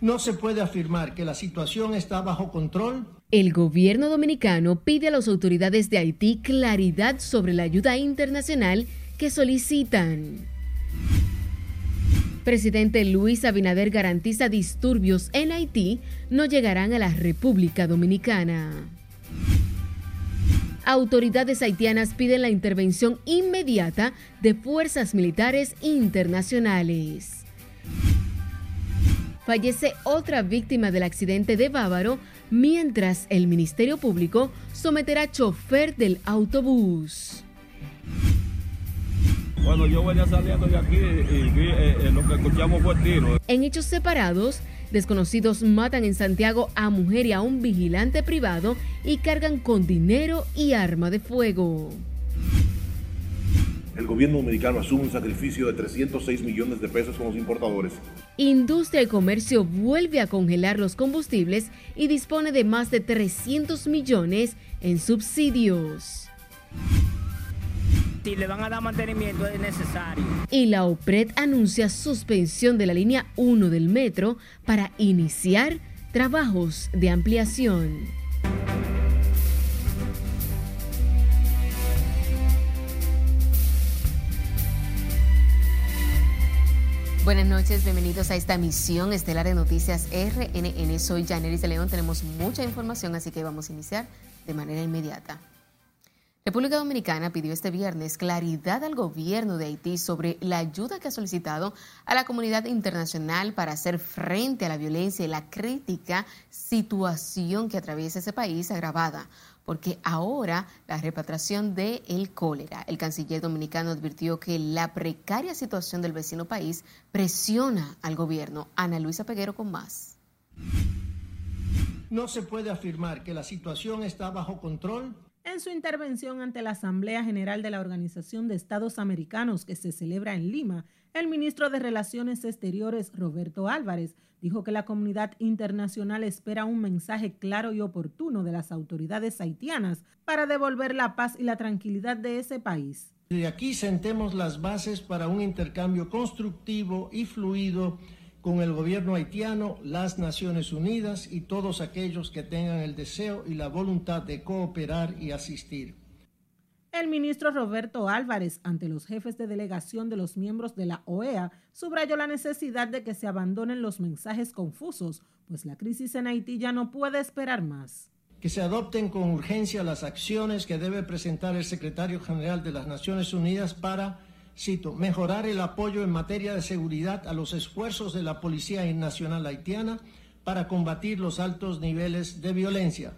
No se puede afirmar que la situación está bajo control. El gobierno dominicano pide a las autoridades de Haití claridad sobre la ayuda internacional que solicitan. Presidente Luis Abinader garantiza disturbios en Haití no llegarán a la República Dominicana. Autoridades haitianas piden la intervención inmediata de fuerzas militares internacionales. Fallece otra víctima del accidente de Bávaro mientras el Ministerio Público someterá chofer del autobús. Cuando yo venía saliendo de aquí, y vi, eh, eh, lo que escuchamos fue tiro. En hechos separados, desconocidos matan en Santiago a mujer y a un vigilante privado y cargan con dinero y arma de fuego. El gobierno dominicano asume un sacrificio de 306 millones de pesos con los importadores. Industria y Comercio vuelve a congelar los combustibles y dispone de más de 300 millones en subsidios si le van a dar mantenimiento es necesario. Y la OPRED anuncia suspensión de la línea 1 del metro para iniciar trabajos de ampliación. Buenas noches, bienvenidos a esta misión estelar de noticias RNN. Soy Janeris de León, tenemos mucha información, así que vamos a iniciar de manera inmediata. República Dominicana pidió este viernes claridad al gobierno de Haití sobre la ayuda que ha solicitado a la comunidad internacional para hacer frente a la violencia y la crítica situación que atraviesa ese país agravada porque ahora la repatriación de el cólera. El canciller dominicano advirtió que la precaria situación del vecino país presiona al gobierno. Ana Luisa Peguero con más. No se puede afirmar que la situación está bajo control en su intervención ante la Asamblea General de la Organización de Estados Americanos que se celebra en Lima, el ministro de Relaciones Exteriores, Roberto Álvarez, dijo que la comunidad internacional espera un mensaje claro y oportuno de las autoridades haitianas para devolver la paz y la tranquilidad de ese país. De aquí sentemos las bases para un intercambio constructivo y fluido con el gobierno haitiano, las Naciones Unidas y todos aquellos que tengan el deseo y la voluntad de cooperar y asistir. El ministro Roberto Álvarez, ante los jefes de delegación de los miembros de la OEA, subrayó la necesidad de que se abandonen los mensajes confusos, pues la crisis en Haití ya no puede esperar más. Que se adopten con urgencia las acciones que debe presentar el secretario general de las Naciones Unidas para cito, mejorar el apoyo en materia de seguridad a los esfuerzos de la Policía Nacional Haitiana para combatir los altos niveles de violencia.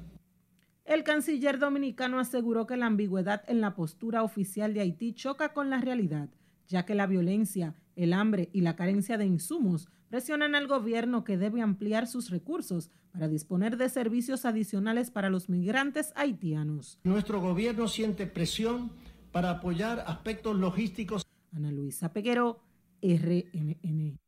El canciller dominicano aseguró que la ambigüedad en la postura oficial de Haití choca con la realidad, ya que la violencia, el hambre y la carencia de insumos presionan al gobierno que debe ampliar sus recursos para disponer de servicios adicionales para los migrantes haitianos. Nuestro gobierno siente presión para apoyar aspectos logísticos Ana Luisa Peguero, RNN.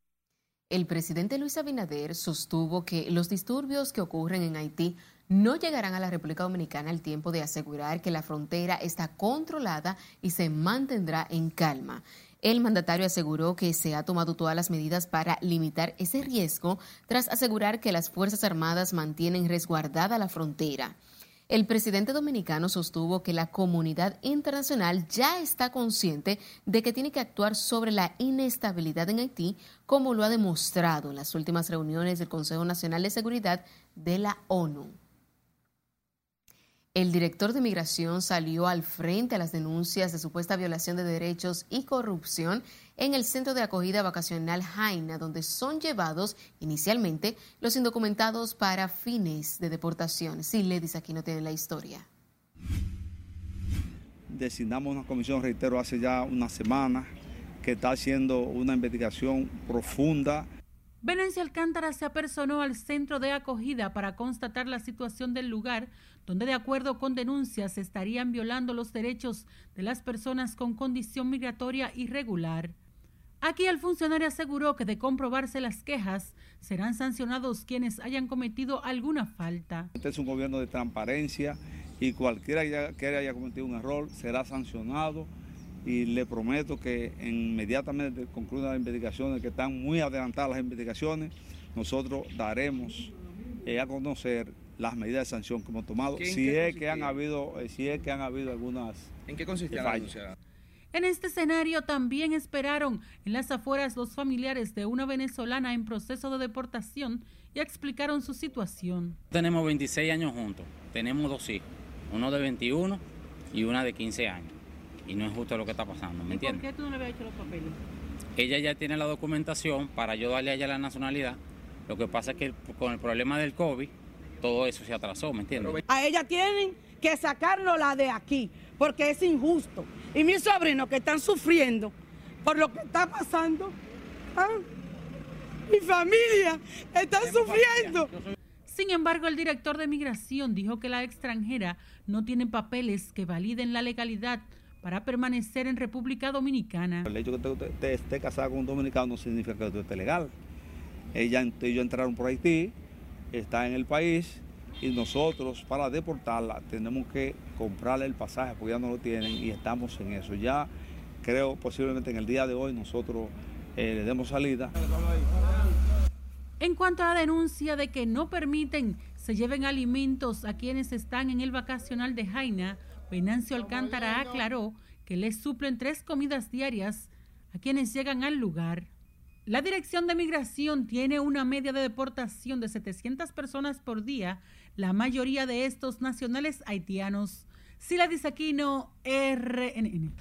El presidente Luis Abinader sostuvo que los disturbios que ocurren en Haití no llegarán a la República Dominicana al tiempo de asegurar que la frontera está controlada y se mantendrá en calma. El mandatario aseguró que se ha tomado todas las medidas para limitar ese riesgo tras asegurar que las Fuerzas Armadas mantienen resguardada la frontera. El presidente dominicano sostuvo que la comunidad internacional ya está consciente de que tiene que actuar sobre la inestabilidad en Haití, como lo ha demostrado en las últimas reuniones del Consejo Nacional de Seguridad de la ONU. El director de Migración salió al frente a las denuncias de supuesta violación de derechos y corrupción en el centro de acogida vacacional Jaina, donde son llevados inicialmente los indocumentados para fines de deportación. Sí, Ledis, aquí no tiene la historia. Designamos una comisión, reitero, hace ya una semana, que está haciendo una investigación profunda Venecia Alcántara se apersonó al centro de acogida para constatar la situación del lugar, donde de acuerdo con denuncias se estarían violando los derechos de las personas con condición migratoria irregular. Aquí el funcionario aseguró que de comprobarse las quejas, serán sancionados quienes hayan cometido alguna falta. Este es un gobierno de transparencia y cualquiera que haya cometido un error será sancionado y le prometo que inmediatamente concluyan las investigaciones, que están muy adelantadas las investigaciones, nosotros daremos eh, a conocer las medidas de sanción que hemos tomado, si es que han habido, eh, si es que han habido algunas. ¿En qué consistía la denuncia? En este escenario también esperaron en las afueras los familiares de una venezolana en proceso de deportación y explicaron su situación. Tenemos 26 años juntos, tenemos dos hijos, uno de 21 y una de 15 años. Y no es justo lo que está pasando, ¿me entiendes? ¿Por qué tú no le habías hecho los papeles? Ella ya tiene la documentación para yo darle a ella la nacionalidad. Lo que pasa es que con el problema del COVID, todo eso se atrasó, ¿me entiendes? A ella tienen que sacarlo la de aquí, porque es injusto. Y mis sobrinos que están sufriendo por lo que está pasando, ¿ah? mi familia está sufriendo. Sin embargo, el director de migración dijo que la extranjera no tiene papeles que validen la legalidad para permanecer en República Dominicana. El hecho de que usted esté casada con un dominicano no significa que usted esté legal. Ella, ellos entraron por Haití, está en el país y nosotros para deportarla tenemos que comprarle el pasaje porque ya no lo tienen y estamos en eso. Ya creo posiblemente en el día de hoy nosotros eh, le demos salida. En cuanto a la denuncia de que no permiten se lleven alimentos a quienes están en el vacacional de Jaina, Venancio Alcántara aclaró que les suplen tres comidas diarias a quienes llegan al lugar. La Dirección de Migración tiene una media de deportación de 700 personas por día, la mayoría de estos nacionales haitianos. Sila Disaquino, RNN.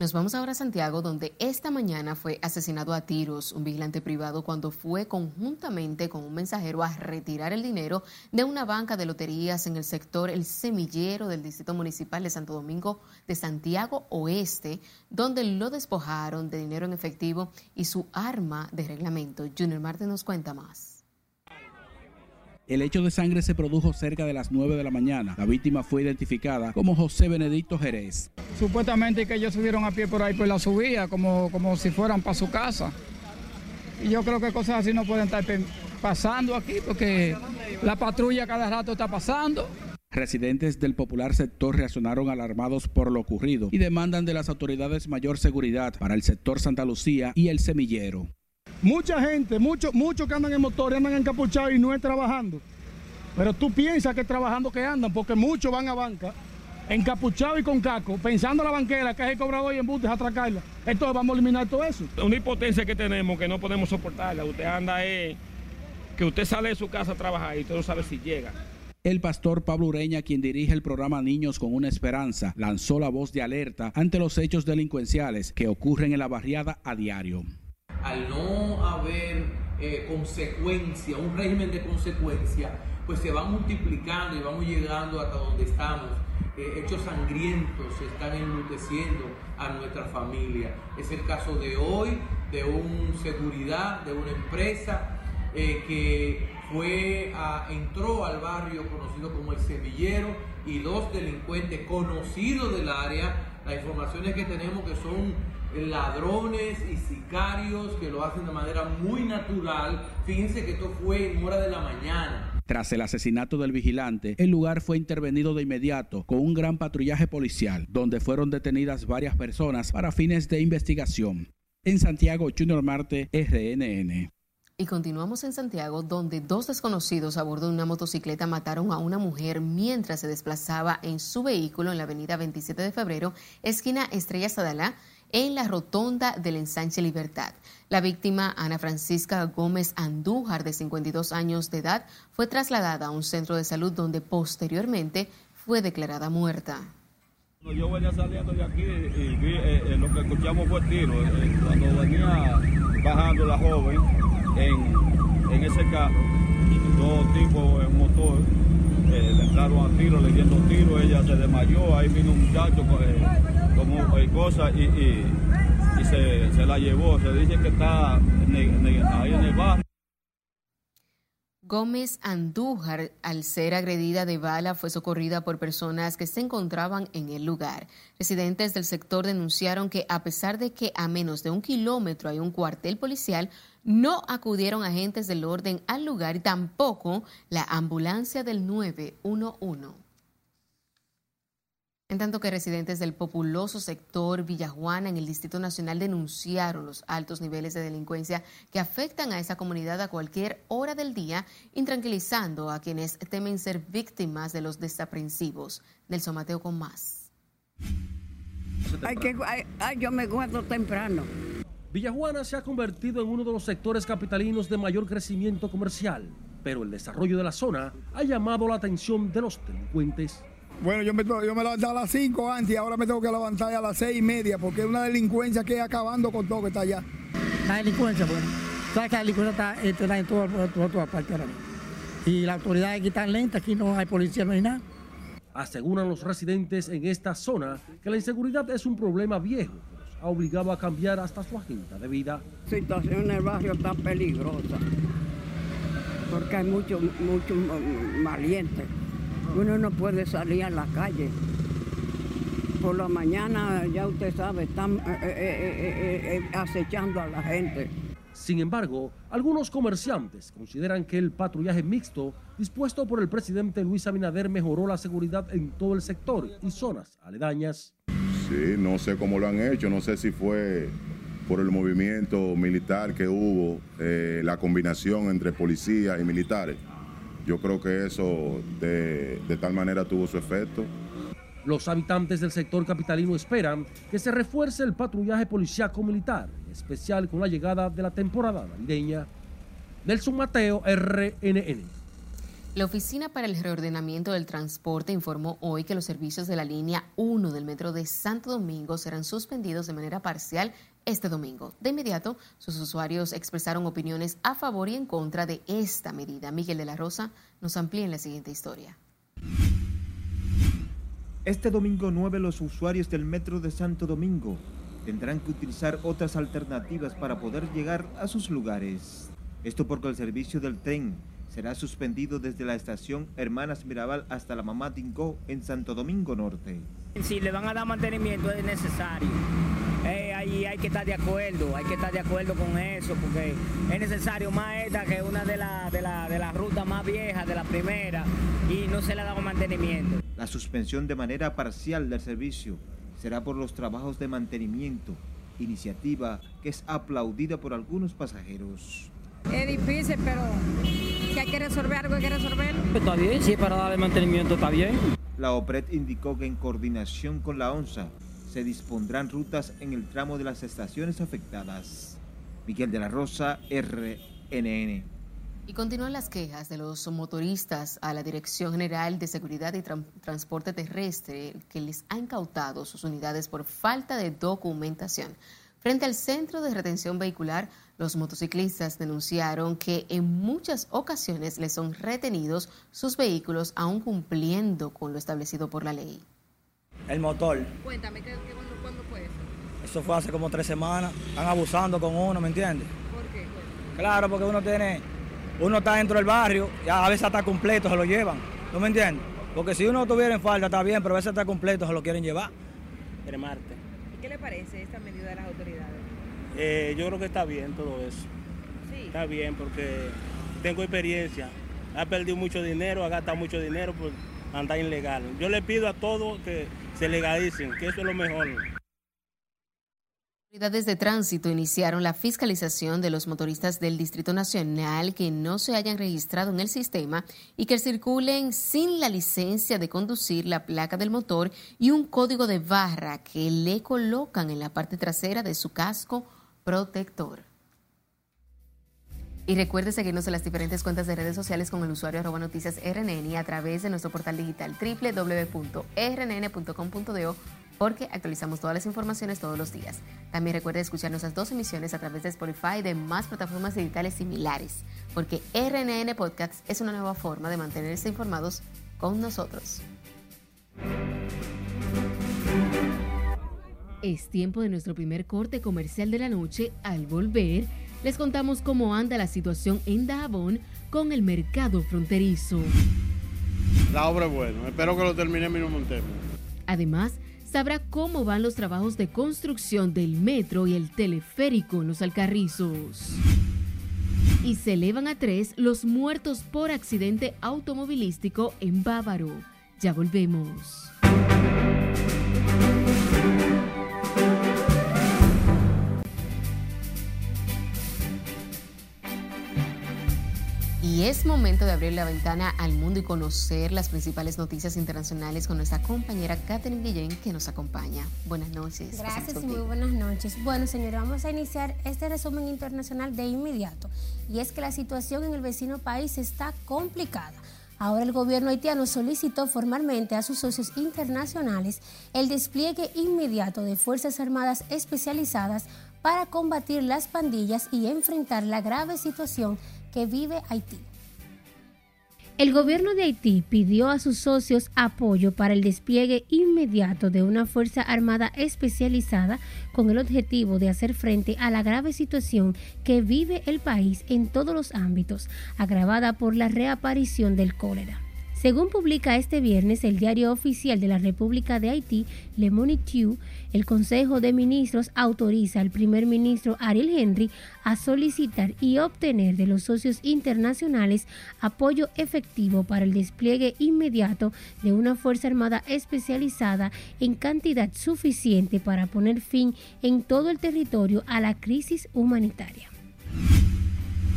Nos vamos ahora a Santiago, donde esta mañana fue asesinado a tiros un vigilante privado cuando fue conjuntamente con un mensajero a retirar el dinero de una banca de loterías en el sector El Semillero del Distrito Municipal de Santo Domingo de Santiago Oeste, donde lo despojaron de dinero en efectivo y su arma de reglamento. Junior Marte nos cuenta más. El hecho de sangre se produjo cerca de las 9 de la mañana. La víctima fue identificada como José Benedicto Jerez. Supuestamente que ellos subieron a pie por ahí por la subida, como, como si fueran para su casa. Y yo creo que cosas así no pueden estar pasando aquí porque la patrulla cada rato está pasando. Residentes del popular sector reaccionaron alarmados por lo ocurrido y demandan de las autoridades mayor seguridad para el sector Santa Lucía y el semillero. Mucha gente, muchos muchos que andan en motor andan encapuchados y no es trabajando. Pero tú piensas que es trabajando que andan, porque muchos van a banca encapuchados y con caco, pensando la banquera que es el cobrador y embutes a atracarla. Entonces vamos a eliminar todo eso. Una impotencia que tenemos que no podemos soportarla. Usted anda eh, que usted sale de su casa a trabajar y usted no sabe si llega. El pastor Pablo Ureña, quien dirige el programa Niños con una Esperanza, lanzó la voz de alerta ante los hechos delincuenciales que ocurren en la barriada a diario al no haber eh, consecuencia, un régimen de consecuencia, pues se va multiplicando y vamos llegando hasta donde estamos. Eh, hechos sangrientos se están enluteciendo a nuestra familia. Es el caso de hoy, de un seguridad, de una empresa eh, que fue entró al barrio conocido como el Semillero y dos delincuentes conocidos del área. Las informaciones que tenemos que son ladrones y sicarios que lo hacen de manera muy natural. Fíjense que esto fue en hora de la mañana. Tras el asesinato del vigilante, el lugar fue intervenido de inmediato con un gran patrullaje policial, donde fueron detenidas varias personas para fines de investigación. En Santiago, Junior Marte, RNN. Y continuamos en Santiago, donde dos desconocidos a bordo de una motocicleta mataron a una mujer mientras se desplazaba en su vehículo en la avenida 27 de febrero, esquina Estrella Sadalá, en la rotonda del ensanche Libertad. La víctima, Ana Francisca Gómez Andújar, de 52 años de edad, fue trasladada a un centro de salud donde posteriormente fue declarada muerta. Yo venía saliendo de aquí y vi eh, eh, lo que escuchamos fue tiro. Eh, cuando venía bajando la joven en, ese carro, dos tipos en motor le entraron a tiro, le dieron tiro, ella se desmayó, ahí vino un muchacho como hay cosas y, y, se, la llevó. Se dice que está ahí en el barrio. Gómez Andújar, al ser agredida de bala, fue socorrida por personas que se encontraban en el lugar. Residentes del sector denunciaron que a pesar de que a menos de un kilómetro hay un cuartel policial, no acudieron agentes del orden al lugar y tampoco la ambulancia del 911. En tanto que residentes del populoso sector Villajuana en el Distrito Nacional denunciaron los altos niveles de delincuencia que afectan a esa comunidad a cualquier hora del día, intranquilizando a quienes temen ser víctimas de los desaprensivos. Nelson Mateo con más. Hay que, yo me guardo temprano. Villajuana se ha convertido en uno de los sectores capitalinos de mayor crecimiento comercial, pero el desarrollo de la zona ha llamado la atención de los delincuentes. Bueno, yo me, yo me levantaba a las 5 antes y ahora me tengo que levantar a las 6 y media porque es una delincuencia que es acabando con todo que está allá. La delincuencia, bueno. Sabes que la delincuencia está, está en todas todo, todo partes ahora Y la autoridad aquí está lenta, aquí no hay policía, no hay nada. Aseguran los residentes en esta zona que la inseguridad es un problema viejo que los ha obligado a cambiar hasta su agenda de vida. La situación en el barrio está peligrosa porque hay muchos mucho valientes. Uno no puede salir a la calle. Por la mañana, ya usted sabe, están eh, eh, eh, acechando a la gente. Sin embargo, algunos comerciantes consideran que el patrullaje mixto dispuesto por el presidente Luis Abinader mejoró la seguridad en todo el sector y zonas aledañas. Sí, no sé cómo lo han hecho, no sé si fue por el movimiento militar que hubo, la combinación entre policía y militares yo creo que eso de, tal manera tuvo su efecto. Los habitantes del sector capitalino esperan que se refuerce el patrullaje policíaco militar, en especial con la llegada de la temporada navideña. Nelson Mateo, RNN. La Oficina para el Reordenamiento del Transporte informó hoy que los servicios de la línea 1 del metro de Santo Domingo serán suspendidos de manera parcial este domingo. De inmediato, sus usuarios expresaron opiniones a favor y en contra de esta medida. Miguel de la Rosa nos amplía en la siguiente historia. Este domingo 9 los usuarios del Metro de Santo Domingo tendrán que utilizar otras alternativas para poder llegar a sus lugares. Esto porque el servicio del tren será suspendido desde la estación Hermanas Mirabal hasta la Mamá Tingó en Santo Domingo Norte. Si le van a dar mantenimiento es necesario eh, ahí hay que estar de acuerdo, hay que estar de acuerdo con eso, porque es necesario más esta que una de las de la, de rutas más viejas, de la primera, y no se le ha dado mantenimiento. La suspensión de manera parcial del servicio será por los trabajos de mantenimiento, iniciativa que es aplaudida por algunos pasajeros. Es difícil, pero si hay que resolver algo, hay que resolverlo. Está bien, si para darle mantenimiento está bien. La OPRED indicó que en coordinación con la ONSA se dispondrán rutas en el tramo de las estaciones afectadas. Miguel de la Rosa, RNN. Y continúan las quejas de los motoristas a la Dirección General de Seguridad y Transporte Terrestre que les ha incautado sus unidades por falta de documentación. Frente al Centro de Retención Vehicular, los motociclistas denunciaron que en muchas ocasiones les son retenidos sus vehículos aún cumpliendo con lo establecido por la ley el motor. Cuéntame, ¿qué, cuándo fue eso? Eso fue hace como tres semanas. Están abusando con uno, ¿me entiendes? ¿Por qué? Claro, porque uno tiene, uno está dentro del barrio y a veces está completo, se lo llevan. ¿No me entiendes? Porque si uno tuviera en falta está bien, pero a veces está completo, se lo quieren llevar. Marte. ¿Y qué le parece esta medida de las autoridades? Eh, yo creo que está bien todo eso. Sí. Está bien porque tengo experiencia. Ha perdido mucho dinero, ha gastado mucho dinero por andar ilegal. Yo le pido a todos que se legalicen, que eso es lo mejor. Autoridades de tránsito iniciaron la fiscalización de los motoristas del Distrito Nacional que no se hayan registrado en el sistema y que circulen sin la licencia de conducir, la placa del motor y un código de barra que le colocan en la parte trasera de su casco protector. Y recuerde seguirnos en las diferentes cuentas de redes sociales con el usuario arroba noticias RNN y a través de nuestro portal digital www.rnn.com.do porque actualizamos todas las informaciones todos los días. También recuerde escuchar nuestras dos emisiones a través de Spotify y de más plataformas digitales similares, porque RNN Podcast es una nueva forma de mantenerse informados con nosotros. Es tiempo de nuestro primer corte comercial de la noche. Al volver, les contamos cómo anda la situación en Dajabón con el mercado fronterizo. La obra es buena, espero que lo termine mi Montero. Además, sabrá cómo van los trabajos de construcción del metro y el teleférico en los Alcarrizos. Y se elevan a tres los muertos por accidente automovilístico en Bávaro. Ya volvemos. Y es momento de abrir la ventana al mundo y conocer las principales noticias internacionales con nuestra compañera Catherine Guillén que nos acompaña. Buenas noches. Gracias y muy buenas noches. Bueno, señora, vamos a iniciar este resumen internacional de inmediato. Y es que la situación en el vecino país está complicada. Ahora el gobierno haitiano solicitó formalmente a sus socios internacionales el despliegue inmediato de Fuerzas Armadas especializadas para combatir las pandillas y enfrentar la grave situación vive Haití. El gobierno de Haití pidió a sus socios apoyo para el despliegue inmediato de una Fuerza Armada especializada con el objetivo de hacer frente a la grave situación que vive el país en todos los ámbitos, agravada por la reaparición del cólera. Según publica este viernes el diario oficial de la República de Haití, Le Moniteur, el Consejo de Ministros autoriza al primer ministro Ariel Henry a solicitar y obtener de los socios internacionales apoyo efectivo para el despliegue inmediato de una Fuerza Armada especializada en cantidad suficiente para poner fin en todo el territorio a la crisis humanitaria.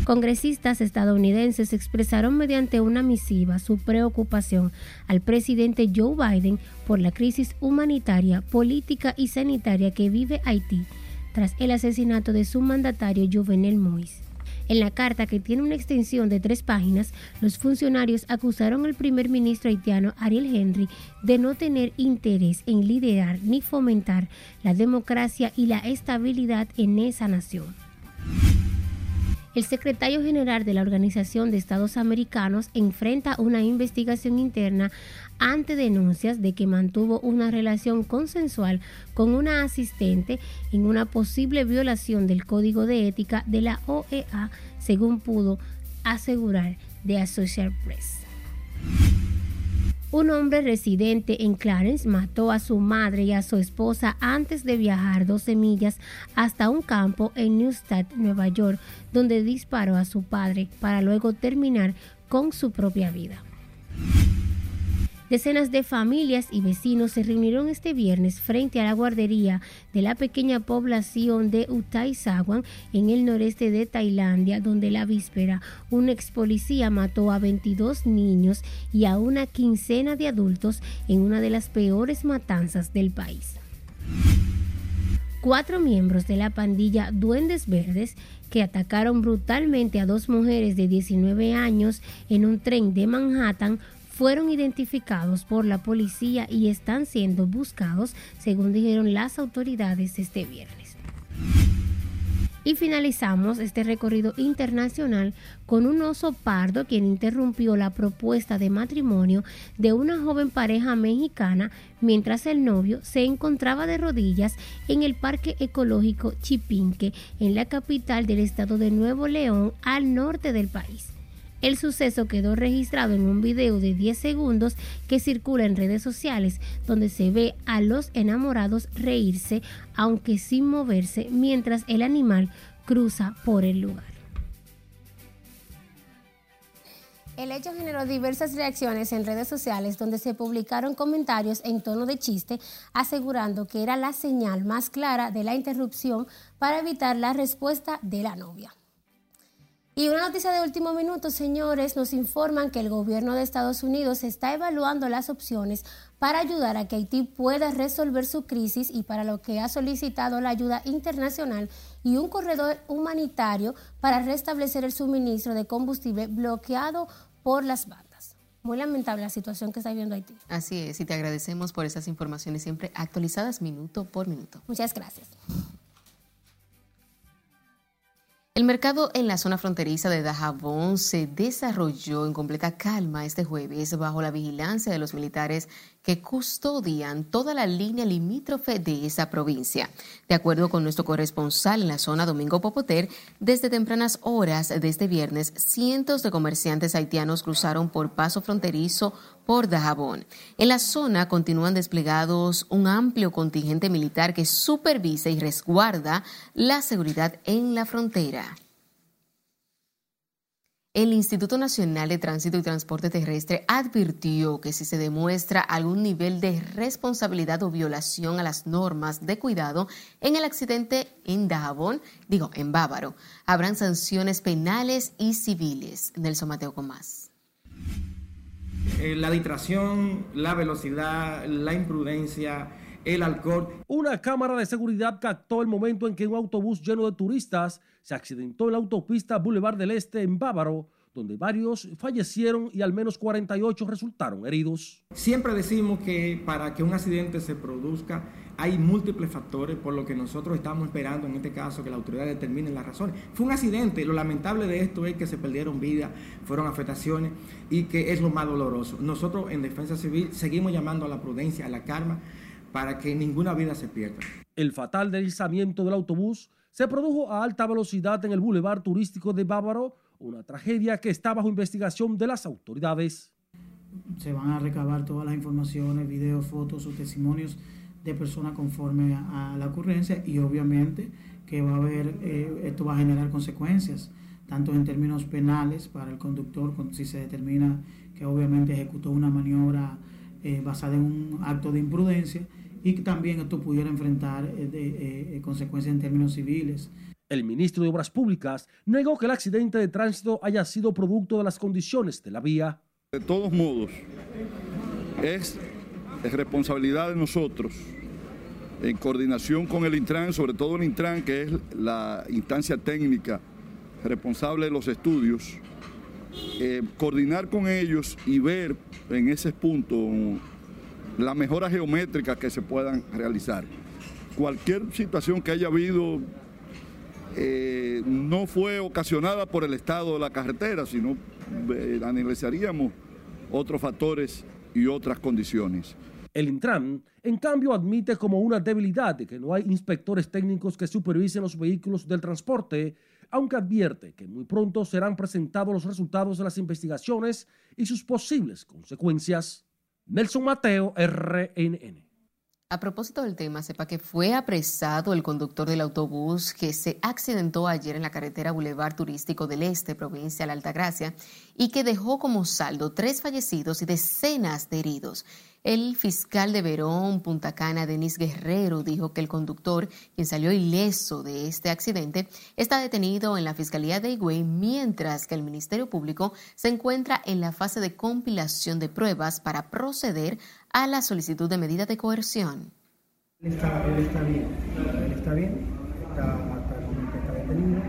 Congresistas estadounidenses expresaron mediante una misiva su preocupación al presidente Joe Biden por la crisis humanitaria, política y sanitaria que vive Haití tras el asesinato de su mandatario Jovenel Moïse. En la carta, que tiene una extensión de tres páginas, los funcionarios acusaron al primer ministro haitiano Ariel Henry de no tener interés en liderar ni fomentar la democracia y la estabilidad en esa nación. El secretario general de la Organización de Estados Americanos enfrenta una investigación interna ante denuncias de que mantuvo una relación consensual con una asistente en una posible violación del código de ética de la OEA, según pudo asegurar The Associated Press. Un hombre residente en Clarence mató a su madre y a su esposa antes de viajar 12 millas hasta un campo en Newstead, Nueva York, donde disparó a su padre para luego terminar con su propia vida. Decenas de familias y vecinos se reunieron este viernes frente a la guardería de la pequeña población de Utai Sawan en el noreste de Tailandia, donde la víspera un ex policía mató a 22 niños y a una quincena de adultos en una de las peores matanzas del país. Cuatro miembros de la pandilla Duendes Verdes que atacaron brutalmente a dos mujeres de 19 años en un tren de Manhattan fueron identificados por la policía y están siendo buscados, según dijeron las autoridades este viernes. Y finalizamos este recorrido internacional con un oso pardo quien interrumpió la propuesta de matrimonio de una joven pareja mexicana mientras el novio se encontraba de rodillas en el Parque Ecológico Chipinque en la capital del estado de Nuevo León al norte del país. El suceso quedó registrado en un video de 10 segundos que circula en redes sociales donde se ve a los enamorados reírse aunque sin moverse mientras el animal cruza por el lugar. El hecho generó diversas reacciones en redes sociales donde se publicaron comentarios en tono de chiste asegurando que era la señal más clara de la interrupción para evitar la respuesta de la novia. Y una noticia de último minuto, señores, nos informan que el gobierno de Estados Unidos está evaluando las opciones para ayudar a que Haití pueda resolver su crisis y para lo que ha solicitado la ayuda internacional y un corredor humanitario para restablecer el suministro de combustible bloqueado por las bandas. Muy lamentable la situación que está viviendo Haití. Así es, y te agradecemos por esas informaciones siempre actualizadas minuto por minuto. Muchas gracias. El mercado en la zona fronteriza de Dajabón se desarrolló en completa calma este jueves bajo la vigilancia de los militares que custodian toda la línea limítrofe de esa provincia. De acuerdo con nuestro corresponsal en la zona, Domingo Popoter, desde tempranas horas de este viernes, cientos de comerciantes haitianos cruzaron por paso fronterizo por Dajabón. En la zona continúan desplegados un amplio contingente militar que supervisa y resguarda la seguridad en la frontera. El Instituto Nacional de Tránsito y Transporte Terrestre advirtió que si se demuestra algún nivel de responsabilidad o violación a las normas de cuidado en el accidente en Dajabón, digo, en Bávaro, habrán sanciones penales y civiles. Nelson Mateo con más. Eh, la distracción, la velocidad, la imprudencia, el alcohol. Una cámara de seguridad captó el momento en que un autobús lleno de turistas se accidentó en la autopista Boulevard del Este en Bávaro, donde varios fallecieron y al menos 48 resultaron heridos. Siempre decimos que para que un accidente se produzca hay múltiples factores, por lo que nosotros estamos esperando en este caso que la autoridad determine las razones. Fue un accidente, lo lamentable de esto es que se perdieron vidas, fueron afectaciones y que es lo más doloroso. Nosotros en Defensa Civil seguimos llamando a la prudencia, a la calma, para que ninguna vida se pierda. El fatal deslizamiento del autobús se produjo a alta velocidad en el bulevar turístico de Bávaro, una tragedia que está bajo investigación de las autoridades. Se van a recabar todas las informaciones, videos, fotos o testimonios de personas conforme a la ocurrencia y obviamente que va a haber, eh, esto va a generar consecuencias, tanto en términos penales para el conductor, si se determina que obviamente ejecutó una maniobra eh, basada en un acto de imprudencia, y también esto pudiera enfrentar eh, de, eh, consecuencias en términos civiles. El ministro de Obras Públicas negó que el accidente de tránsito haya sido producto de las condiciones de la vía. De todos modos, es, responsabilidad de nosotros, en coordinación con el Intran, sobre todo el Intran, que es la instancia técnica responsable de los estudios, eh, coordinar con ellos y ver en ese punto las mejoras geométricas que se puedan realizar. Cualquier situación que haya habido eh, no fue ocasionada por el estado de la carretera, sino eh, analizaríamos otros factores y otras condiciones. El Intran, en cambio, admite como una debilidad que no hay inspectores técnicos que supervisen los vehículos del transporte, aunque advierte que muy pronto serán presentados los resultados de las investigaciones y sus posibles consecuencias. Nelson Mateo, RNN. A propósito del tema, sepa que fue apresado el conductor del autobús que se accidentó ayer en la carretera Boulevard Turístico del Este, provincia de la Altagracia, y que dejó como saldo tres fallecidos y decenas de heridos. El fiscal de Verón, Punta Cana, Denis Guerrero, dijo que el conductor, quien salió ileso de este accidente, está detenido en la Fiscalía de Higüey, mientras que el Ministerio Público se encuentra en la fase de compilación de pruebas para proceder a la solicitud de medida de coerción. Él está, bien, él está bien, está, hasta el momento está detenido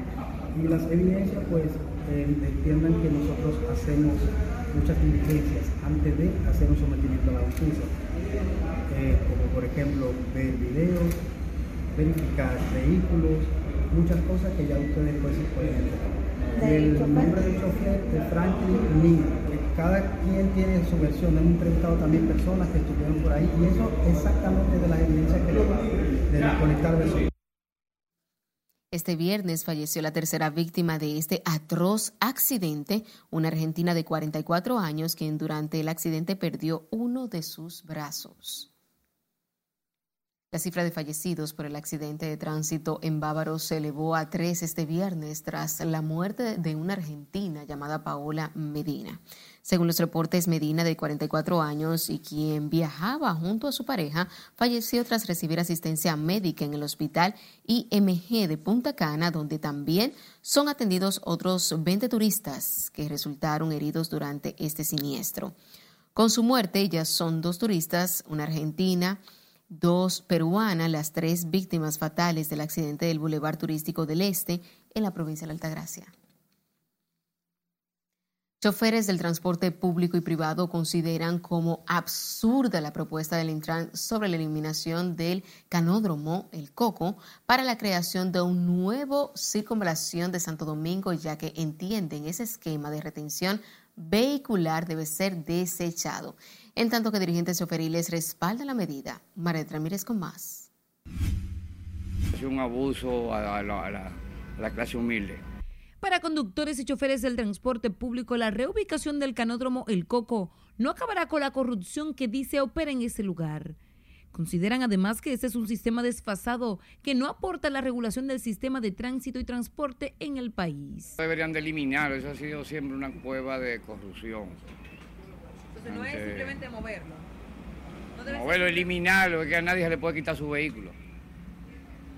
y las evidencias pues eh, entiendan que nosotros hacemos muchas diligencias antes de hacer un sometimiento a la justicia, eh, como por ejemplo ver videos, verificar vehículos, muchas cosas que ya ustedes pues pueden entender. El nombre del chofer es Franklin Lee, que cada quien tiene su versión, hemos entrevistado también personas que estuvieron por ahí y eso exactamente de las evidencias que le de conectar versiones. Este viernes falleció la tercera víctima de este atroz accidente, una argentina de 44 años quien durante el accidente perdió uno de sus brazos. La cifra de fallecidos por el accidente de tránsito en Bávaro se elevó a tres este viernes tras la muerte de una argentina llamada Paola Medina. Según los reportes, Medina, de 44 años y quien viajaba junto a su pareja, falleció tras recibir asistencia médica en el hospital IMG de Punta Cana, donde también son atendidos otros 20 turistas que resultaron heridos durante este siniestro. Con su muerte ya son dos turistas, una argentina, dos peruanas, las tres víctimas fatales del accidente del Boulevard Turístico del Este en la provincia de Altagracia. Choferes del transporte público y privado consideran como absurda la propuesta del Intran sobre la eliminación del canódromo, el Coco, para la creación de un nuevo circunvalación de Santo Domingo, ya que entienden ese esquema de retención vehicular debe ser desechado en tanto que dirigentes choferiles respaldan la medida. Maret Ramírez con más. Es un abuso a la, la clase humilde. Para conductores y choferes del transporte público, la reubicación del canódromo El Coco no acabará con la corrupción que dice opera en ese lugar. Consideran además que este es un sistema desfasado que no aporta la regulación del sistema de tránsito y transporte en el país. Deberían de eliminarlo, eso ha sido siempre una cueva de corrupción. Entonces no es simplemente moverlo. No Moverlo, ser- eliminarlo, es que a nadie se le puede quitar su vehículo.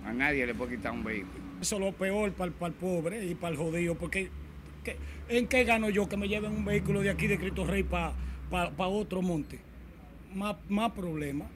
A nadie le puede quitar un vehículo. Eso es lo peor para el, pobre y para el jodido, porque ¿qué- ¿en qué gano yo que me lleven un vehículo de aquí de Cristo Rey para otro monte? Más, más problemas.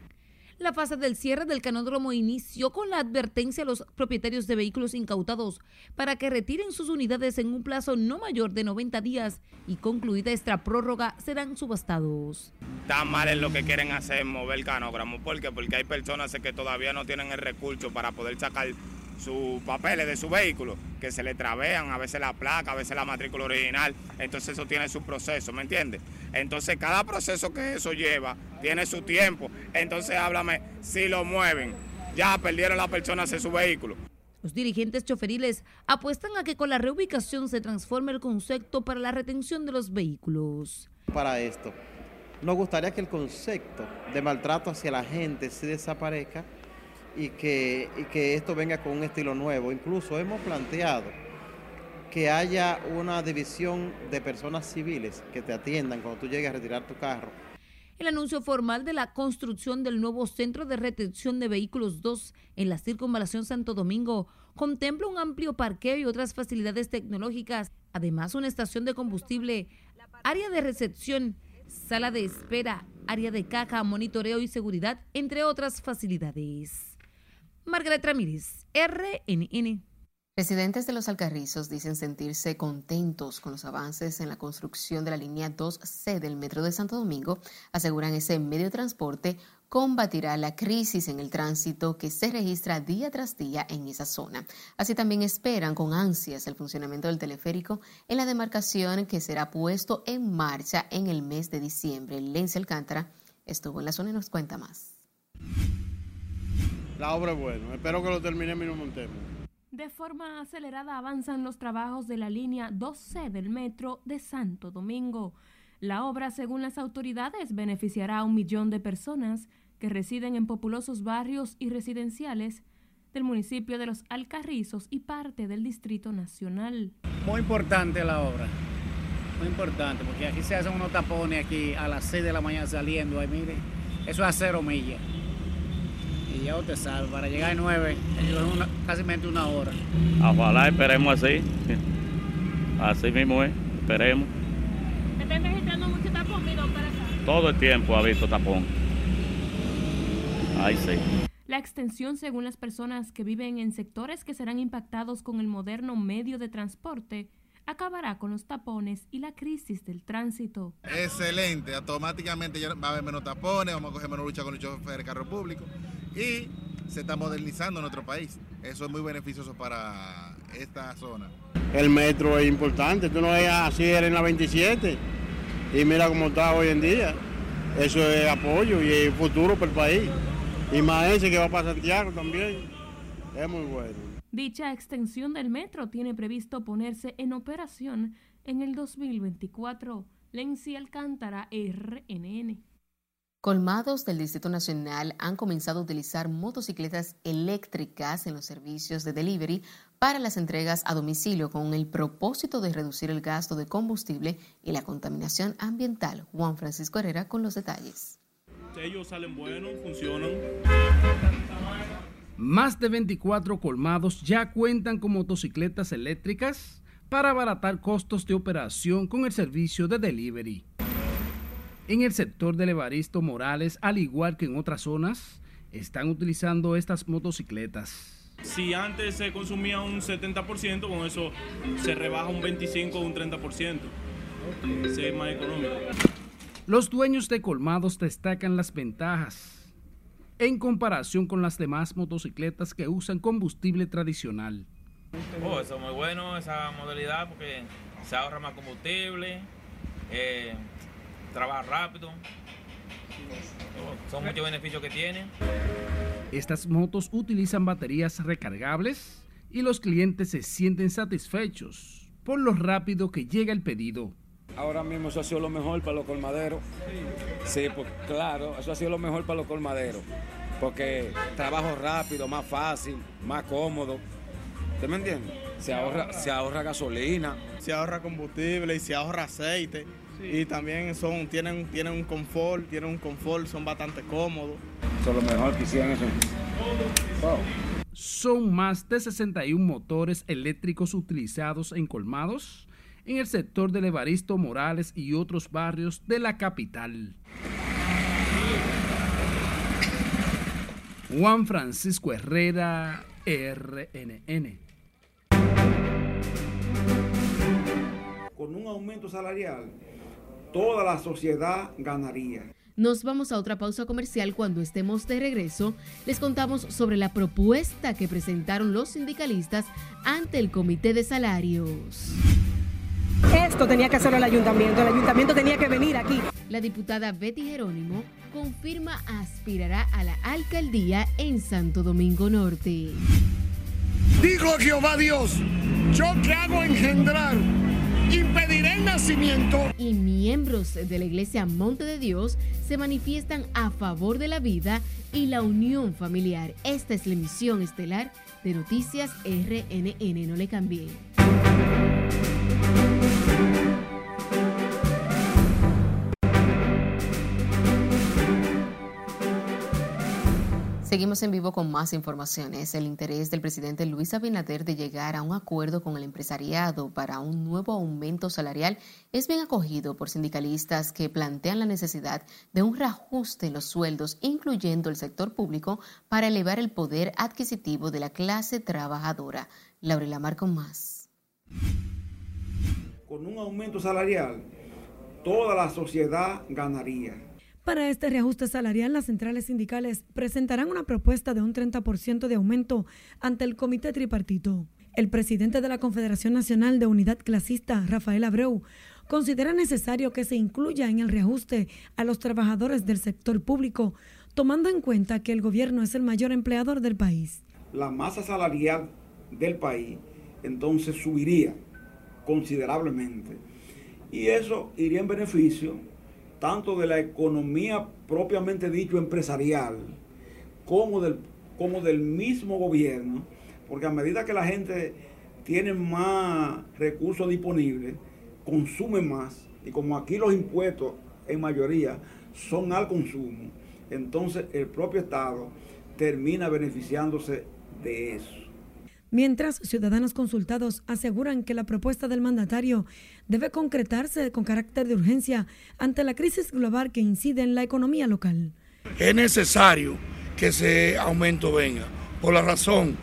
La fase del cierre del canódromo inició con la advertencia a los propietarios de vehículos incautados para que retiren sus unidades en un plazo no mayor de 90 días y concluida esta prórroga serán subastados. Está mal en lo que quieren hacer, mover el canógramo. ¿Por qué? Porque hay personas que todavía no tienen el recurso para poder sacar sus papeles de su vehículo, que se le travean, a veces la placa, a veces la matrícula original. Entonces eso tiene su proceso, ¿me entiendes? Entonces cada proceso que eso lleva tiene su tiempo. Entonces háblame, si lo mueven, ya perdieron las personas en su vehículo. Los dirigentes choferiles apuestan a que con la reubicación se transforme el concepto para la retención de los vehículos. para esto. Nos gustaría que el concepto de maltrato hacia la gente se desaparezca y que, que esto venga con un estilo nuevo. Incluso hemos planteado que haya una división de personas civiles que te atiendan cuando tú llegues a retirar tu carro. El anuncio formal de la construcción del nuevo centro de retención de vehículos 2 en la circunvalación Santo Domingo contempla un amplio parqueo y otras facilidades tecnológicas, además una estación de combustible, área de recepción, sala de espera, área de caja, monitoreo y seguridad, entre otras facilidades. Margaret Ramírez, RNN. Residentes de los Alcarrizos dicen sentirse contentos con los avances en la construcción de la línea 2C del Metro de Santo Domingo. Aseguran ese medio de transporte combatirá la crisis en el tránsito que se registra día tras día en esa zona. Así también esperan con ansias el funcionamiento del teleférico en la demarcación que será puesto en marcha en el mes de diciembre. Lencia Alcántara estuvo en la zona y nos cuenta más. La obra es buena, espero que lo terminemos y nos montemos. De forma acelerada avanzan los trabajos de la línea 2C del metro de Santo Domingo. La obra, según las autoridades, beneficiará a un millón de personas que residen en populosos barrios y residenciales del municipio de Los Alcarrizos y parte del Distrito Nacional. Muy importante la obra, muy importante, porque aquí se hacen unos tapones aquí a las 6 de la mañana saliendo, ahí mire, eso es a cero millas. Y ya usted sabe, para llegar a 9, es una, casi una hora. Ojalá esperemos así. Así mismo es, esperemos. ¿Están registrando mucho tapón, para acá? Todo el tiempo ha visto tapón. Ahí sí. La extensión, según las personas que viven en sectores que serán impactados con el moderno medio de transporte, acabará con los tapones y la crisis del tránsito. Excelente, automáticamente ya va a haber menos tapones, vamos a coger menos lucha con los choferes de carro público y se está modernizando nuestro país. Eso es muy beneficioso para esta zona. El metro es importante, tú no ves así era en la 27 y mira cómo está hoy en día. Eso es apoyo y es futuro para el país. Y más ese que va para Santiago también. Es muy bueno. Dicha extensión del metro tiene previsto ponerse en operación en el 2024. Lenzi Alcántara, RNN. Colmados del Distrito Nacional han comenzado a utilizar motocicletas eléctricas en los servicios de delivery para las entregas a domicilio con el propósito de reducir el gasto de combustible y la contaminación ambiental. Juan Francisco Herrera con los detalles. Ellos salen buenos, funcionan. Más de 24 colmados ya cuentan con motocicletas eléctricas para abaratar costos de operación con el servicio de delivery. En el sector del Evaristo Morales, al igual que en otras zonas, están utilizando estas motocicletas. Si antes se consumía un 70%, con eso se rebaja un 25 o un 30%. Se es más económico. Los dueños de colmados destacan las ventajas en comparación con las demás motocicletas que usan combustible tradicional. Oh, eso es muy bueno, esa modalidad, porque se ahorra más combustible, eh, trabaja rápido. Son muchos beneficios que tienen. Estas motos utilizan baterías recargables y los clientes se sienten satisfechos por lo rápido que llega el pedido. Ahora mismo eso ha sido lo mejor para los colmaderos. Sí, pues claro, eso ha sido lo mejor para los colmaderos. porque trabajo rápido, más fácil, más cómodo. ¿Usted me entiende? Se ahorra, se ahorra gasolina. Se ahorra combustible y se ahorra aceite. Y también son, tienen, tienen un confort, tienen un confort, son bastante cómodos. Es lo mejor que hicieron eso. Wow. Son más de 61 motores eléctricos utilizados en colmados en el sector del Evaristo Morales y otros barrios de la capital. Juan Francisco Herrera, RNN. Con un aumento salarial, toda la sociedad ganaría. Nos vamos a otra pausa comercial. Cuando estemos de regreso, les contamos sobre la propuesta que presentaron los sindicalistas ante el Comité de Salarios. Esto tenía que hacerlo el ayuntamiento, el ayuntamiento tenía que venir aquí. La diputada Betty Jerónimo confirma aspirará a la alcaldía en Santo Domingo Norte. Digo Jehová Dios, yo que hago engendrar, impediré el nacimiento. Y miembros de la iglesia Monte de Dios se manifiestan a favor de la vida y la unión familiar. Esta es la emisión estelar de Noticias RNN. No le cambie. Seguimos en vivo con más informaciones. El interés del presidente Luis Abinader de llegar a un acuerdo con el empresariado para un nuevo aumento salarial es bien acogido por sindicalistas que plantean la necesidad de un reajuste en los sueldos, incluyendo el sector público, para elevar el poder adquisitivo de la clase trabajadora. Laurela Mar con más. Con un aumento salarial, toda la sociedad ganaría. Para este reajuste salarial, las centrales sindicales presentarán una propuesta de un 30% de aumento ante el comité tripartito. El presidente de la Confederación Nacional de Unidad Clasista, Rafael Abreu, considera necesario que se incluya en el reajuste a los trabajadores del sector público, tomando en cuenta que el gobierno es el mayor empleador del país. La masa salarial del país entonces subiría considerablemente y eso iría en beneficio tanto de la economía propiamente dicho empresarial, como del, como del mismo gobierno, porque a medida que la gente tiene más recursos disponibles, consume más, y como aquí los impuestos en mayoría son al consumo, entonces el propio Estado termina beneficiándose de eso. Mientras, ciudadanos consultados aseguran que la propuesta del mandatario debe concretarse con carácter de urgencia ante la crisis global que incide en la economía local. Es necesario que ese aumento venga, por la razón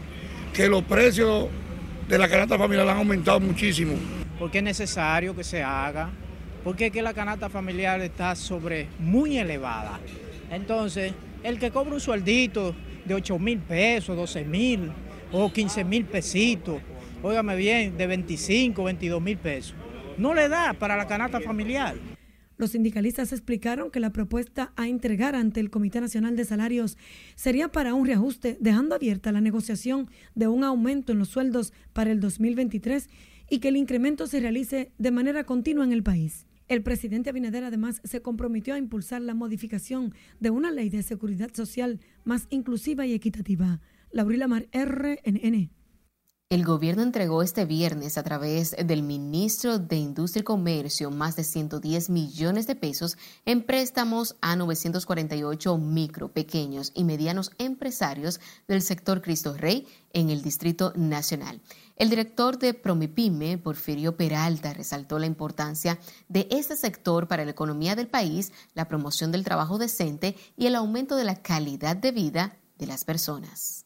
que los precios de la canasta familiar han aumentado muchísimo. Porque es necesario que se haga, porque es que la canasta familiar está sobre muy elevada. Entonces, el que cobra un sueldito de 8 mil pesos, 12 mil, o 15 mil pesitos, óigame bien, de 25, 22 mil pesos. No le da para la canasta familiar. Los sindicalistas explicaron que la propuesta a entregar ante el Comité Nacional de Salarios sería para un reajuste, dejando abierta la negociación de un aumento en los sueldos para el 2023 y que el incremento se realice de manera continua en el país. El presidente Abinader además se comprometió a impulsar la modificación de una ley de seguridad social más inclusiva y equitativa. Laurila Mar, RNN. El gobierno entregó este viernes a través del ministro de Industria y Comercio más de 110 millones de pesos en préstamos a 948 micro, pequeños y medianos empresarios del sector Cristo Rey en el Distrito Nacional. El director de Promipyme, Porfirio Peralta, resaltó la importancia de este sector para la economía del país, la promoción del trabajo decente y el aumento de la calidad de vida de las personas.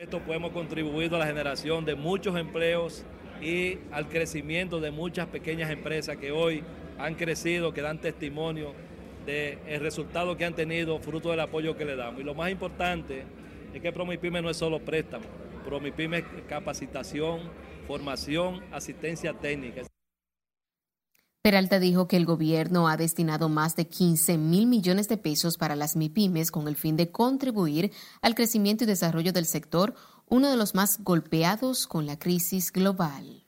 Esto podemos contribuir a la generación de muchos empleos y al crecimiento de muchas pequeñas empresas que hoy han crecido, que dan testimonio del resultado que han tenido fruto del apoyo que le damos. Y lo más importante es que Promipyme no es solo préstamo, Promipyme es capacitación, formación, asistencia técnica. Peralta dijo que el gobierno ha destinado más de 15 mil millones de pesos para las MIPIMES con el fin de contribuir al crecimiento y desarrollo del sector, uno de los más golpeados con la crisis global.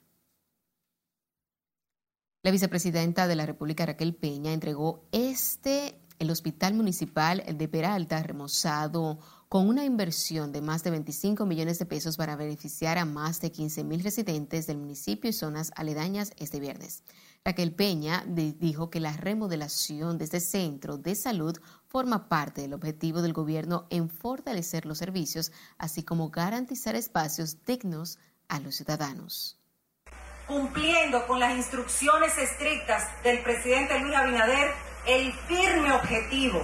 La vicepresidenta de la República, Raquel Peña, entregó este el Hospital Municipal de Peralta, remozado con una inversión de más de 25 millones de pesos para beneficiar a más de 15 mil residentes del municipio y zonas aledañas este viernes. Raquel Peña dijo que la remodelación de este centro de salud forma parte del objetivo del gobierno en fortalecer los servicios, así como garantizar espacios dignos a los ciudadanos. Cumpliendo con las instrucciones estrictas del presidente Luis Abinader, el firme objetivo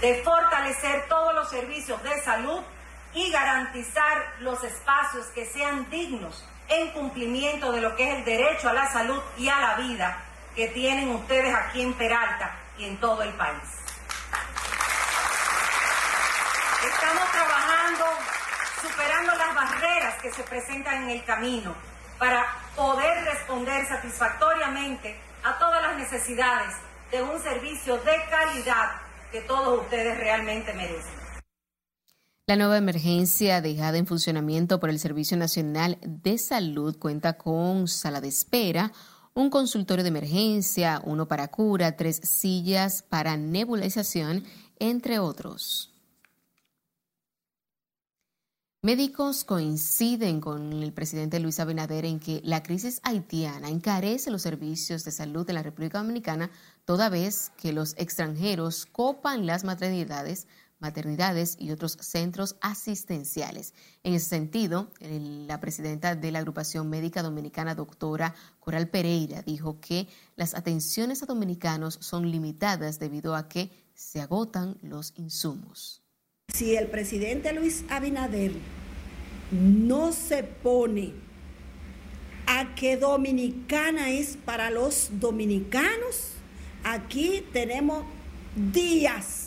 de fortalecer todos los servicios de salud y garantizar los espacios que sean dignos en cumplimiento de lo que es el derecho a la salud y a la vida que tienen ustedes aquí en Peralta y en todo el país. Estamos trabajando superando las barreras que se presentan en el camino para poder responder satisfactoriamente a todas las necesidades de un servicio de calidad que todos ustedes realmente merecen. La nueva emergencia dejada en funcionamiento por el Servicio Nacional de Salud cuenta con sala de espera, un consultorio de emergencia, uno para cura, tres sillas para nebulización, entre otros. Médicos coinciden con el presidente Luis Abinader en que la crisis haitiana encarece los servicios de salud en la República Dominicana, toda vez que los extranjeros copan las maternidades maternidades y otros centros asistenciales. En ese sentido, la presidenta de la agrupación médica dominicana, doctora Coral Pereira, dijo que las atenciones a dominicanos son limitadas debido a que se agotan los insumos. Si el presidente Luis Abinader no se pone a que Dominicana es para los dominicanos, aquí tenemos días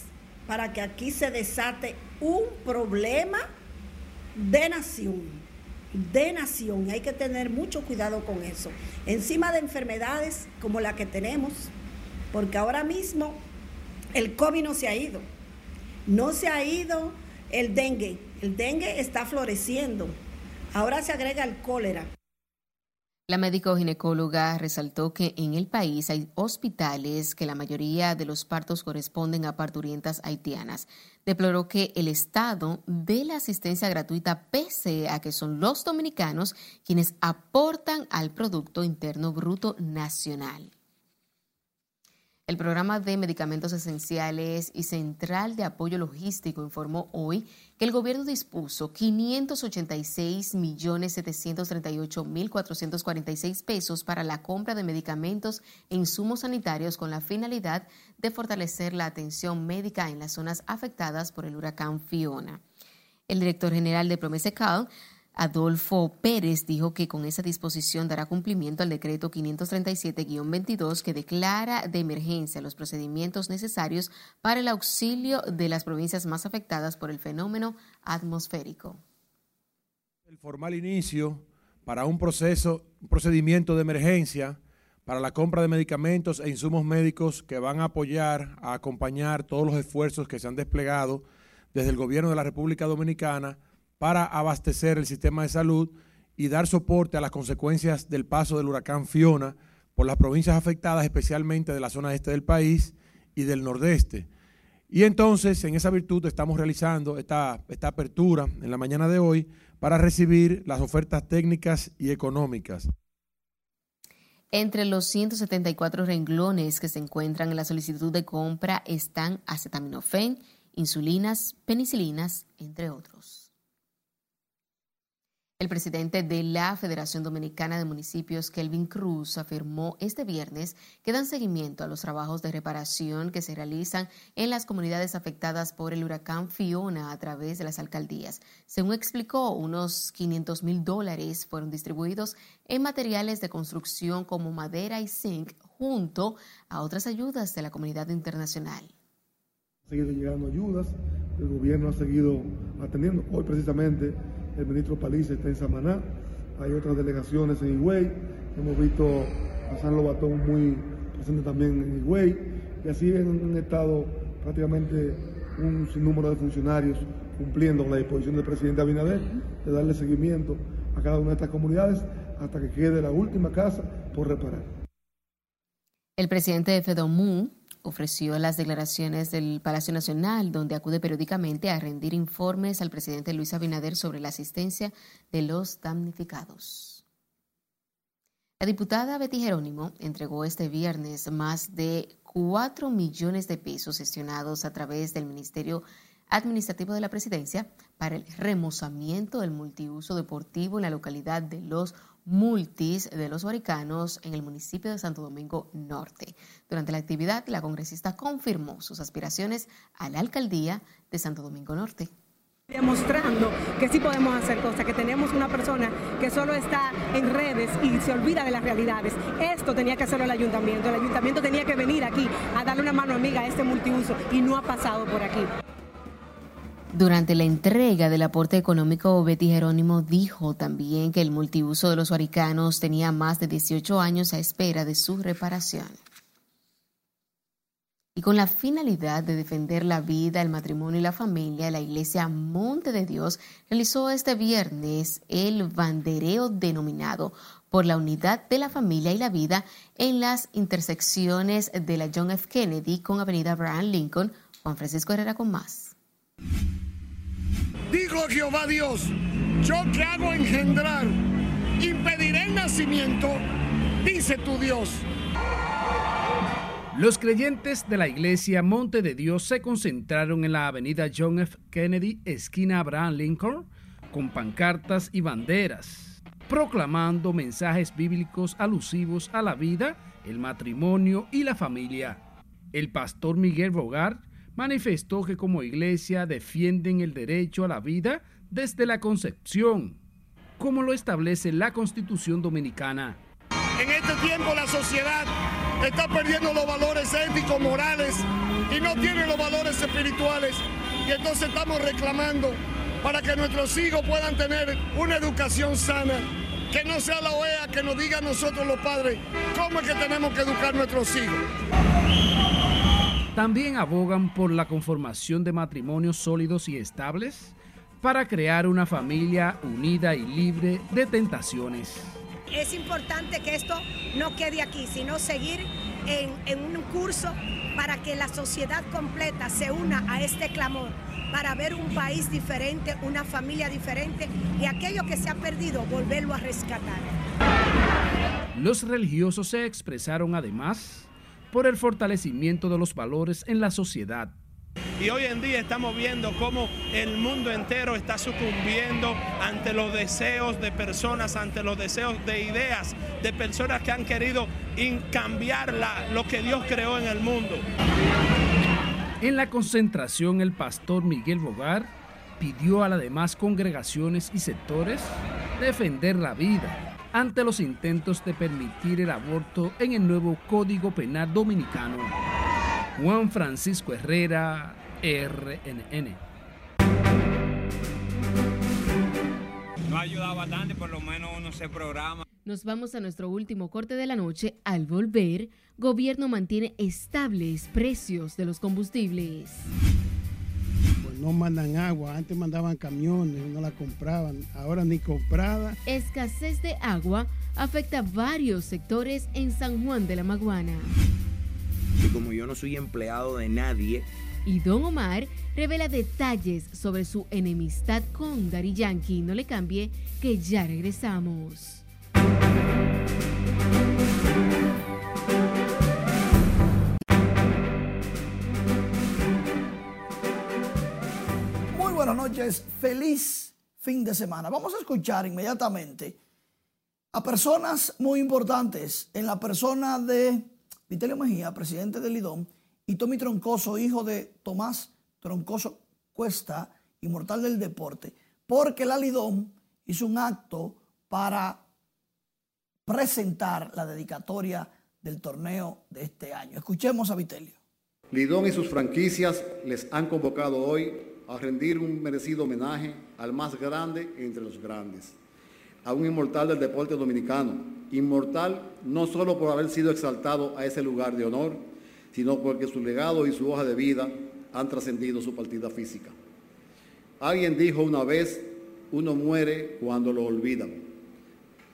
para que aquí se desate un problema de nación, de nación. Hay que tener mucho cuidado con eso. Encima de enfermedades como la que tenemos, porque ahora mismo el COVID no se ha ido. No se ha ido el dengue. El dengue está floreciendo. Ahora se agrega el cólera. La médico ginecóloga resaltó que en el país hay hospitales que la mayoría de los partos corresponden a parturientas haitianas. Deploró que el Estado dé la asistencia gratuita pese a que son los dominicanos quienes aportan al Producto Interno Bruto Nacional. El programa de medicamentos esenciales y central de apoyo logístico informó hoy que el gobierno dispuso 586.738.446 pesos para la compra de medicamentos e insumos sanitarios con la finalidad de fortalecer la atención médica en las zonas afectadas por el huracán Fiona. El director general de Promesecal Adolfo Pérez dijo que con esa disposición dará cumplimiento al decreto 537-22 que declara de emergencia los procedimientos necesarios para el auxilio de las provincias más afectadas por el fenómeno atmosférico. El formal inicio para un proceso, un procedimiento de emergencia para la compra de medicamentos e insumos médicos que van a apoyar, a acompañar todos los esfuerzos que se han desplegado desde el gobierno de la República Dominicana para abastecer el sistema de salud y dar soporte a las consecuencias del paso del huracán Fiona por las provincias afectadas, especialmente de la zona este del país y del nordeste. Y entonces, en esa virtud, estamos realizando esta, apertura en la mañana de hoy para recibir las ofertas técnicas y económicas. Entre los 174 renglones que se encuentran en la solicitud de compra están acetaminofén, insulinas, penicilinas, entre otros. El presidente de la Federación Dominicana de Municipios, Kelvin Cruz, afirmó este viernes que dan seguimiento a los trabajos de reparación que se realizan en las comunidades afectadas por el huracán Fiona a través de las alcaldías. Según explicó, unos 500 mil dólares fueron distribuidos en materiales de construcción como madera y zinc, junto a otras ayudas de la comunidad internacional. Seguido llegando ayudas, el gobierno ha seguido atendiendo. Hoy precisamente el ministro Paliza está en Samaná, hay otras delegaciones en Higüey, hemos visto a San Lobatón muy presente también en Higüey, y así han estado prácticamente un sinnúmero de funcionarios cumpliendo con la disposición del presidente Abinader de darle seguimiento a cada una de estas comunidades hasta que quede la última casa por reparar. El presidente de FEDOMU ofreció las declaraciones del Palacio Nacional, donde acude periódicamente a rendir informes al presidente Luis Abinader sobre la asistencia de los damnificados. La diputada Betty Jerónimo entregó este viernes más de 4 millones de pesos gestionados a través del Ministerio Administrativo de la Presidencia para el remozamiento del multiuso deportivo en la localidad de Los Multis de los Huaricanos en el municipio de Santo Domingo Norte. Durante la actividad, la congresista confirmó sus aspiraciones a la alcaldía de Santo Domingo Norte demostrando que sí podemos hacer cosas, que tenemos una persona que solo está en redes y se olvida de las realidades. Esto tenía que hacerlo el ayuntamiento, el ayuntamiento tenía que venir aquí a darle una mano amiga a este multiuso y no ha pasado por aquí. Durante la entrega del aporte económico, Betty Jerónimo dijo también que el multiuso de los huaricanos tenía más de 18 años a espera de su reparación. Y con la finalidad de defender la vida, el matrimonio y la familia, la Iglesia Monte de Dios realizó este viernes el bandereo denominado por la unidad de la familia y la vida en las intersecciones de la John F. Kennedy con Avenida Abraham Lincoln. Juan Francisco Herrera con más. Dijo Jehová Dios, yo que hago engendrar, impediré el nacimiento, dice tu Dios. Los creyentes de la iglesia Monte de Dios se concentraron en la avenida John F. Kennedy, esquina Abraham Lincoln, con pancartas y banderas, proclamando mensajes bíblicos alusivos a la vida, el matrimonio y la familia. El pastor Miguel Bogar manifestó que como iglesia defienden el derecho a la vida desde la concepción, como lo establece la Constitución Dominicana. En este tiempo la sociedad está perdiendo los valores éticos, morales y no tiene los valores espirituales. Y entonces estamos reclamando para que nuestros hijos puedan tener una educación sana, que no sea la OEA que nos diga a nosotros los padres cómo es que tenemos que educar a nuestros hijos. También abogan por la conformación de matrimonios sólidos y estables para crear una familia unida y libre de tentaciones. Es importante que esto no quede aquí, sino seguir en, en un curso para que la sociedad completa se una a este clamor, para ver un país diferente, una familia diferente y aquello que se ha perdido, volverlo a rescatar. Los religiosos se expresaron además por el fortalecimiento de los valores en la sociedad. Y hoy en día estamos viendo cómo el mundo entero está sucumbiendo ante los deseos de personas, ante los deseos de ideas, de personas que han querido cambiar lo que Dios creó en el mundo. En la concentración, el pastor Miguel Bogar pidió a las demás congregaciones y sectores defender la vida, ante los intentos de permitir el aborto en el nuevo Código Penal Dominicano. Juan Francisco Herrera, RNN. No ha ayudado bastante, por lo menos uno se programa. Nos vamos a nuestro último corte de la noche. Al volver, gobierno mantiene estables precios de los combustibles no mandan agua. Antes mandaban camiones, no la compraban. Ahora ni comprada. Escasez de agua afecta varios sectores en San Juan de la Maguana. Y como yo no soy empleado de nadie. Y Don Omar revela detalles sobre su enemistad con Dari Yankee. No le cambie, que ya regresamos. Buenas noches, feliz fin de semana. Vamos a escuchar inmediatamente a personas muy importantes en la persona de Vitelio Mejía, presidente del Lidón, y Tommy Troncoso, hijo de Tomás Troncoso Cuesta, inmortal del deporte, porque la Lidón hizo un acto para presentar la dedicatoria del torneo de este año. Escuchemos a Vitelio. Lidón y sus franquicias les han convocado hoy a rendir un merecido homenaje al más grande entre los grandes, a un inmortal del deporte dominicano, inmortal no solo por haber sido exaltado a ese lugar de honor, sino porque su legado y su hoja de vida han trascendido su partida física. Alguien dijo una vez, uno muere cuando lo olvidan.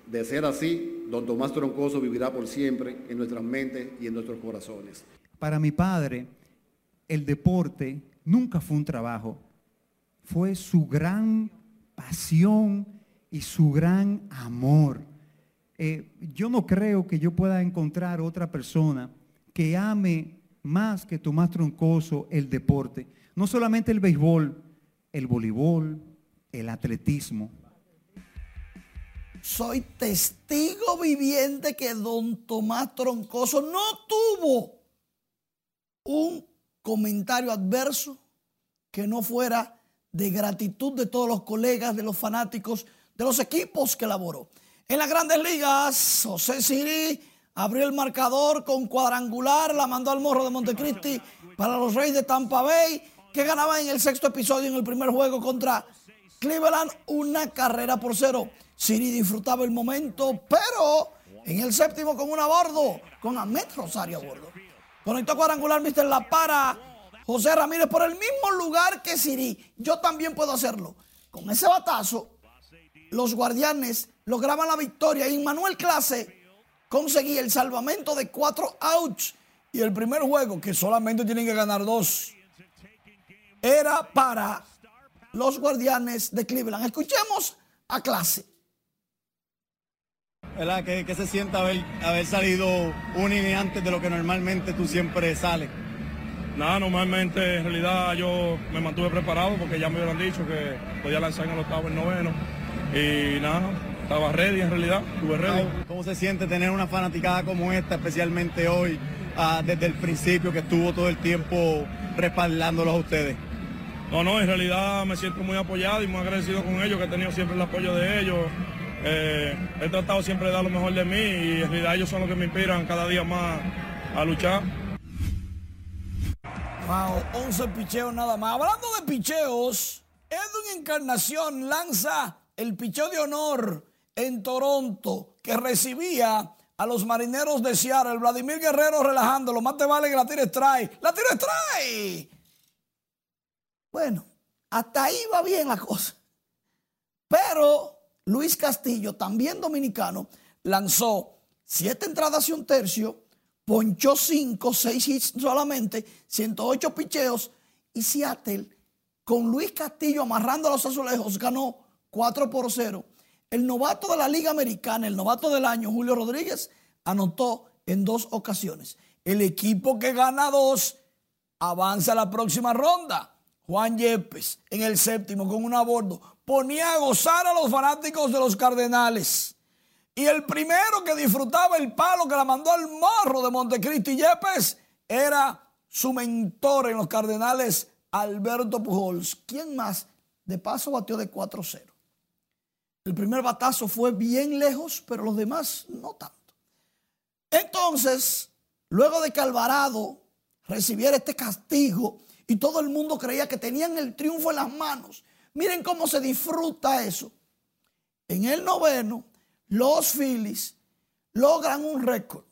De ser así, don Tomás Troncoso vivirá por siempre en nuestras mentes y en nuestros corazones. Para mi padre, el deporte nunca fue un trabajo, fue su gran pasión y su gran amor. Eh, yo no creo que yo pueda encontrar otra persona que ame más que Tomás Troncoso el deporte. No solamente el béisbol, el voleibol, el atletismo. Soy testigo viviente que don Tomás Troncoso no tuvo un comentario adverso que no fuera de gratitud de todos los colegas, de los fanáticos, de los equipos que elaboró. En las grandes ligas, José Siri abrió el marcador con cuadrangular, la mandó al morro de Montecristi para los Reyes de Tampa Bay, que ganaban en el sexto episodio en el primer juego contra Cleveland, una carrera por cero. Siri disfrutaba el momento, pero en el séptimo con un a bordo, con Ahmed Rosario a bordo. Conectó cuadrangular Mr. La Para. José Ramírez por el mismo lugar que Siri. Yo también puedo hacerlo. Con ese batazo, los guardianes lograban la victoria y Manuel Clase conseguía el salvamento de cuatro outs. Y el primer juego, que solamente tienen que ganar dos, era para los guardianes de Cleveland. Escuchemos a Clase. ¿Verdad? ¿Qué, qué se siente haber, haber salido un inning antes de lo que normalmente tú siempre sales? Nada, normalmente en realidad yo me mantuve preparado porque ya me hubieran dicho que podía lanzar en el octavo, el noveno. Y nada, estaba ready en realidad, estuve ready. ¿Cómo se siente tener una fanaticada como esta, especialmente hoy, ah, desde el principio que estuvo todo el tiempo respaldándolos a ustedes? No, no, en realidad me siento muy apoyado y muy agradecido con ellos, que he tenido siempre el apoyo de ellos. Eh, he tratado siempre de dar lo mejor de mí y en realidad ellos son los que me inspiran cada día más a luchar. Wow, 11 picheos nada más. Hablando de picheos, Edwin Encarnación lanza el picheo de honor en Toronto que recibía a los marineros de Seattle. Vladimir Guerrero relajándolo. Más te vale que la tire strike. ¡La tire strike! Bueno, hasta ahí va bien la cosa. Pero Luis Castillo, también dominicano, lanzó siete entradas y un tercio, ponchó cinco, seis hits solamente, 108 picheos y Seattle, con Luis Castillo amarrando a los azulejos, ganó 4 por 0. El novato de la Liga Americana, el novato del año, Julio Rodríguez, anotó en dos ocasiones. El equipo que gana dos avanza a la próxima ronda. Juan Yepes en el séptimo con un abordo ponía a gozar a los fanáticos de los Cardenales. Y el primero que disfrutaba el palo que la mandó al morro de Montecristi Yepes era su mentor en los Cardenales, Alberto Pujols. ¿Quién más? De paso batió de 4-0. El primer batazo fue bien lejos, pero los demás no tanto. Entonces, luego de que Alvarado recibiera este castigo y todo el mundo creía que tenían el triunfo en las manos, miren cómo se disfruta eso. En el noveno, los Phillies logran un récord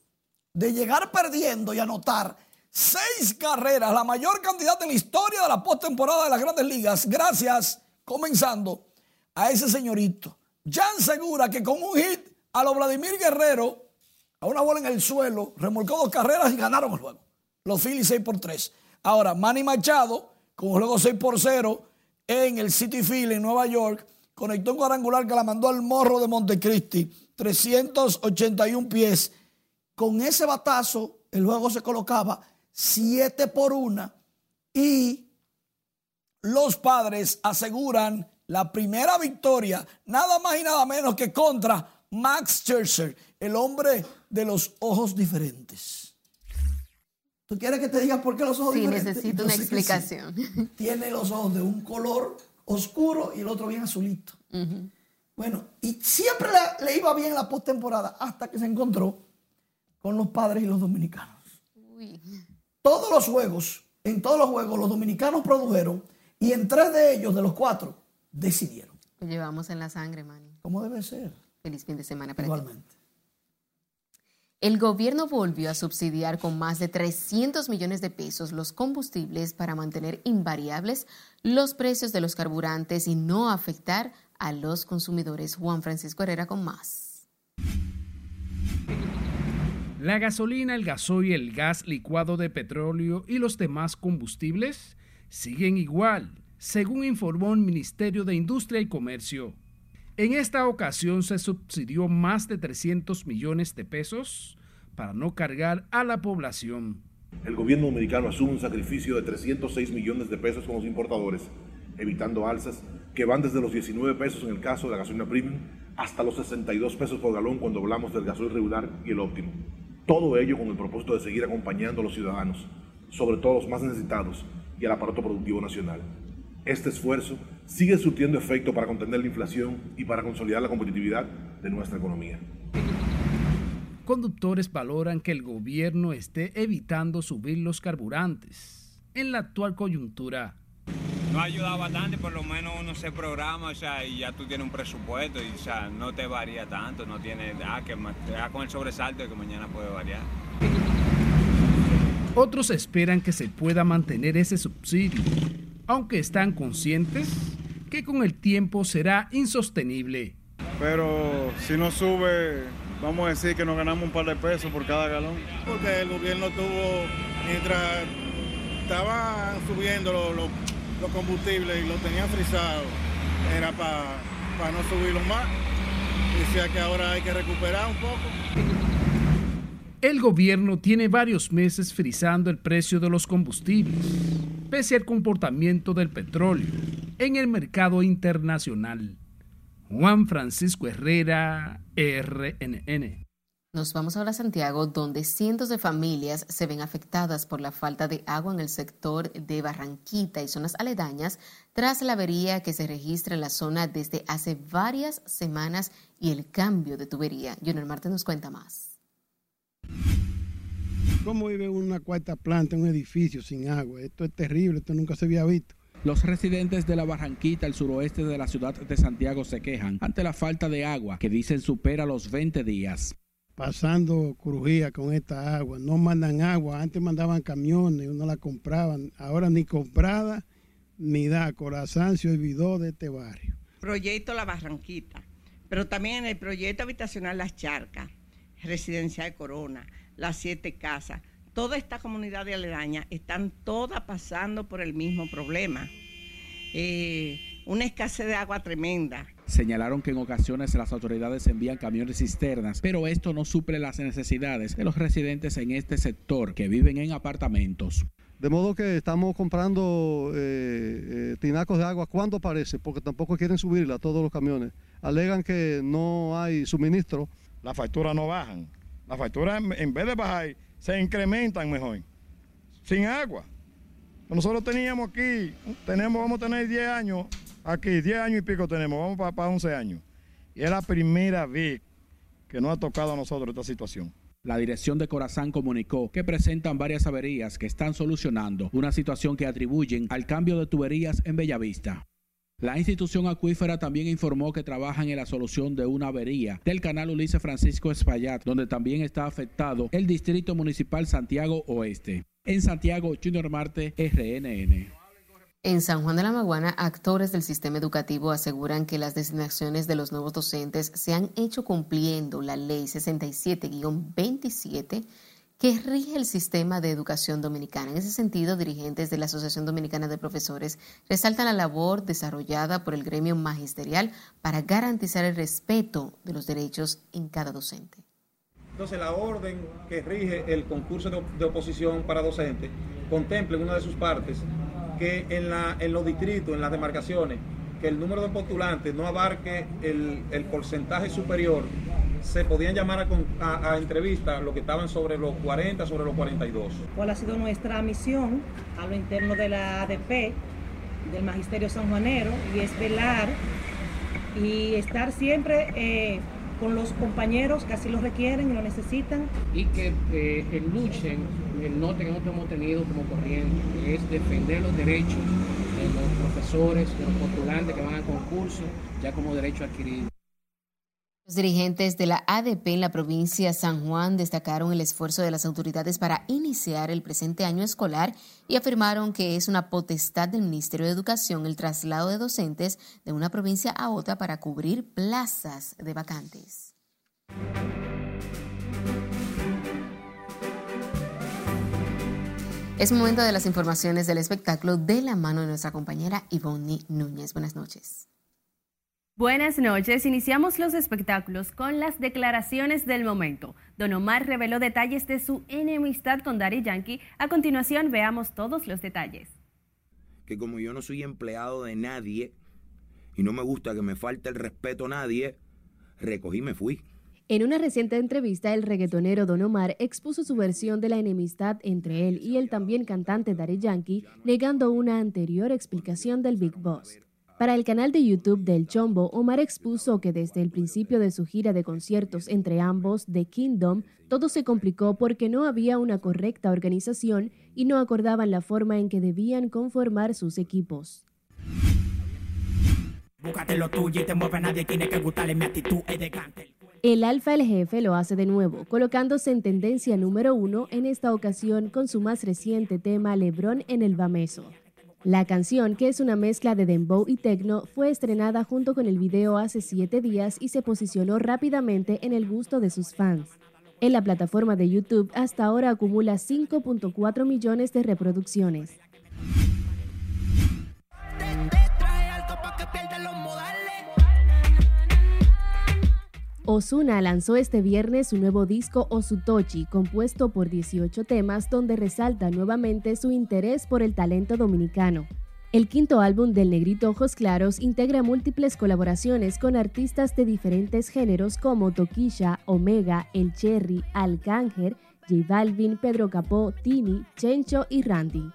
de llegar perdiendo y anotar seis carreras, la mayor cantidad de la historia de la postemporada de las grandes ligas, gracias, comenzando, a ese señorito. Jan Segura que con un hit a lo Vladimir Guerrero, a una bola en el suelo, remolcó dos carreras y ganaron el juego. Los Phillies 6 por 3. Ahora, Manny Machado, con un juego 6 por 0 en el City Field en Nueva York, conectó un cuadrangular que la mandó al morro de Montecristi, 381 pies. Con ese batazo, el juego se colocaba 7 por 1 y los padres aseguran la primera victoria, nada más y nada menos que contra Max Scherzer, el hombre de los ojos diferentes. ¿Tú quieres que te diga por qué los ojos Sí, diferentes? necesito Yo una sí. explicación. Tiene los ojos de un color oscuro y el otro bien azulito. Bueno, y siempre le, le iba bien la postemporada hasta que se encontró con los padres y los dominicanos. Todos los juegos, en todos los juegos, los dominicanos produjeron y en tres de ellos, de los cuatro, decidieron. Lo llevamos en la sangre, Manny. ¿Cómo debe ser? Feliz fin de semana para ti. El gobierno volvió a subsidiar con más de 300 millones de pesos los combustibles para mantener invariables los precios de los carburantes y no afectar a los consumidores. Juan Francisco Herrera con más. La gasolina, el gasoil, el gas licuado de petróleo y los demás combustibles siguen igual, según informó el Ministerio de Industria y Comercio. En esta ocasión se subsidió más de 300 millones de pesos para no cargar a la población. El gobierno dominicano asume un sacrificio de 306 millones de pesos con los importadores, evitando alzas que van desde los 19 pesos en el caso de la gasolina premium hasta los 62 pesos por galón cuando hablamos del gasoil regular y el óptimo. Todo ello con el propósito de seguir acompañando a los ciudadanos, sobre todo los más necesitados y al aparato productivo nacional. Este esfuerzo sigue surtiendo efecto para contener la inflación y para consolidar la competitividad de nuestra economía. Conductores valoran que el gobierno esté evitando subir los carburantes en la actual coyuntura no ayuda bastante, por lo menos uno se programa, o sea, y ya tú tienes un presupuesto y, o sea, no te varía tanto, no tiene, ah, que te da con el sobresalto de que mañana puede variar. Otros esperan que se pueda mantener ese subsidio, aunque están conscientes que con el tiempo será insostenible. Pero si no sube, vamos a decir que nos ganamos un par de pesos por cada galón. Porque el gobierno tuvo, mientras estaban subiendo los los combustibles y lo tenían frisado, era para no subirlo más. Decía que ahora hay que recuperar un poco. El gobierno tiene varios meses frisando el precio de los combustibles, pese al comportamiento del petróleo en el mercado internacional. Juan Francisco Herrera, RNN. Nos vamos ahora a Santiago, donde cientos de familias se ven afectadas por la falta de agua en el sector de Barranquita y zonas aledañas tras la avería que se registra en la zona desde hace varias semanas y el cambio de tubería. Junior Marte nos cuenta más. ¿Cómo vive una cuarta planta en un edificio sin agua? Esto es terrible, esto nunca se había visto. Los residentes de la Barranquita, al suroeste de la ciudad de Santiago, se quejan ante la falta de agua que dicen supera los 20 días pasando crujía con esta agua. No mandan agua, antes mandaban camiones, no la compraban, ahora ni comprada ni da. Corazán se olvidó de este barrio. Proyecto La Barranquita, pero también en el proyecto habitacional Las Charcas, Residencia de Corona, Las Siete Casas, toda esta comunidad de aledaña están todas pasando por el mismo problema. Eh, una escasez de agua tremenda. Señalaron que en ocasiones las autoridades envían camiones cisternas, pero esto no suple las necesidades de los residentes en este sector que viven en apartamentos. De modo que estamos comprando eh, eh, tinacos de agua cuando aparece, porque tampoco quieren subirla a todos los camiones. Alegan que no hay suministro. Las facturas no bajan. Las facturas en vez de bajar se incrementan mejor. Sin agua. Nosotros teníamos aquí, tenemos, vamos a tener 10 años Aquí, 10 años y pico tenemos, vamos para, para 11 años. Y es la primera vez que nos ha tocado a nosotros esta situación. La dirección de Corazán comunicó que presentan varias averías que están solucionando, una situación que atribuyen al cambio de tuberías en Bellavista. La institución acuífera también informó que trabajan en la solución de una avería del canal Ulises Francisco Espaillat, donde también está afectado el distrito municipal Santiago Oeste. En Santiago, Junior Marte, RNN. En San Juan de la Maguana, actores del sistema educativo aseguran que las designaciones de los nuevos docentes se han hecho cumpliendo la ley 67-27 que rige el sistema de educación dominicana. En ese sentido, dirigentes de la Asociación Dominicana de Profesores resaltan la labor desarrollada por el gremio magisterial para garantizar el respeto de los derechos en cada docente. Entonces, la orden que rige el concurso de oposición para docentes contempla en una de sus partes que en, los distritos, en las demarcaciones, que el número de postulantes no abarque el, porcentaje superior, se podían llamar a, a, entrevistas los que estaban sobre los 40, sobre los 42. ¿Cuál ha sido nuestra misión a lo interno de la ADP, del Magisterio Sanjuanero, y es velar y estar siempre eh, con los compañeros que así lo requieren y lo necesitan. Y que eh, luchen el norte que nosotros hemos tenido como corriente, es defender los derechos de los profesores, de los postulantes que van al concurso, ya como derecho adquirido. Los dirigentes de la ADP en la provincia de San Juan destacaron el esfuerzo de las autoridades para iniciar el presente año escolar y afirmaron que es una potestad del Ministerio de Educación el traslado de docentes de una provincia a otra para cubrir plazas de vacantes. Es momento de las informaciones del espectáculo de la mano de nuestra compañera Ivonne Núñez. Buenas noches. Buenas noches. Iniciamos los espectáculos con las declaraciones del momento. Don Omar reveló detalles de su enemistad con Daddy Yankee. A continuación, veamos todos los detalles. Que como yo no soy empleado de nadie y no me gusta que me falte el respeto a nadie, recogí y me fui. En una reciente entrevista, el reggaetonero Don Omar expuso su versión de la enemistad entre él y el también cantante Daddy Yankee, negando una anterior explicación del Big Boss. Para el canal de YouTube del Chombo, Omar expuso que desde el principio de su gira de conciertos entre ambos, The Kingdom, todo se complicó porque no había una correcta organización y no acordaban la forma en que debían conformar sus equipos. El Alfa el Jefe lo hace de nuevo, colocándose en tendencia número uno en esta ocasión con su más reciente tema Lebron en el Bameso. La canción, que es una mezcla de dembow y techno, fue estrenada junto con el video hace siete días y se posicionó rápidamente en el gusto de sus fans. En la plataforma de YouTube hasta ahora acumula 5.4 millones de reproducciones. Osuna lanzó este viernes su nuevo disco Osutochi, compuesto por 18 temas donde resalta nuevamente su interés por el talento dominicano. El quinto álbum del Negrito Ojos Claros integra múltiples colaboraciones con artistas de diferentes géneros como Toquilla, Omega, El Cherry, Alcánger, J Balvin, Pedro Capó, Tini, Chencho y Randy.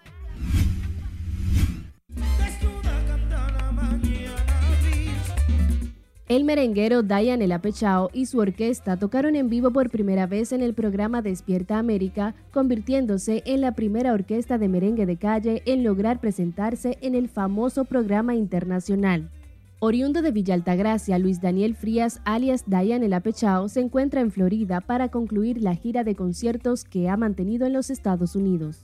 El merenguero Diane El Apechao y su orquesta tocaron en vivo por primera vez en el programa Despierta América, convirtiéndose en la primera orquesta de merengue de calle en lograr presentarse en el famoso programa internacional. Oriundo de Villa Altagracia, Luis Daniel Frías, alias Diane El Apechao, se encuentra en Florida para concluir la gira de conciertos que ha mantenido en los Estados Unidos.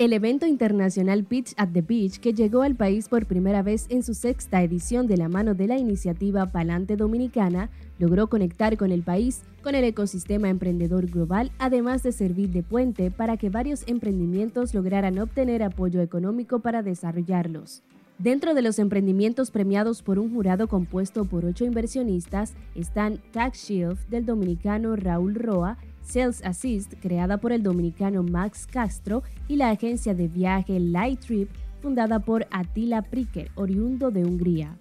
El evento internacional Pitch at the Beach, que llegó al país por primera vez en su sexta edición de la mano de la iniciativa Palante Dominicana, logró conectar con el país, con el ecosistema emprendedor global, además de servir de puente para que varios emprendimientos lograran obtener apoyo económico para desarrollarlos. Dentro de los emprendimientos premiados por un jurado compuesto por ocho inversionistas están Tax Shield del dominicano Raúl Roa, Sales Assist, creada por el dominicano Max Castro, y la agencia de viaje Light Trip, fundada por Attila Pricker, oriundo de Hungría.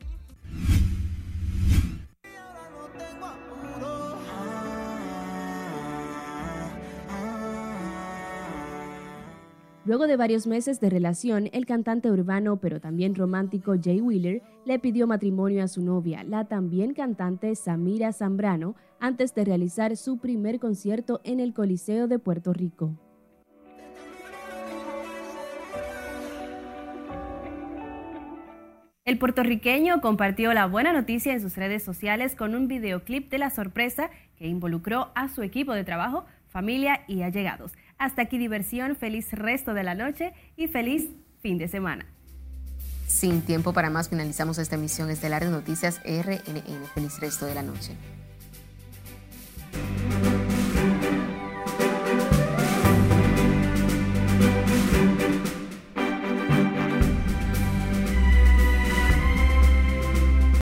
Luego de varios meses de relación, el cantante urbano pero también romántico Jay Wheeler le pidió matrimonio a su novia, la también cantante Samira Zambrano, antes de realizar su primer concierto en el Coliseo de Puerto Rico. El puertorriqueño compartió la buena noticia en sus redes sociales con un videoclip de la sorpresa que involucró a su equipo de trabajo, familia y allegados. Hasta aquí diversión, feliz resto de la noche y feliz fin de semana. Sin tiempo para más, finalizamos esta emisión estelar de Noticias RNN. Feliz resto de la noche. Thank you.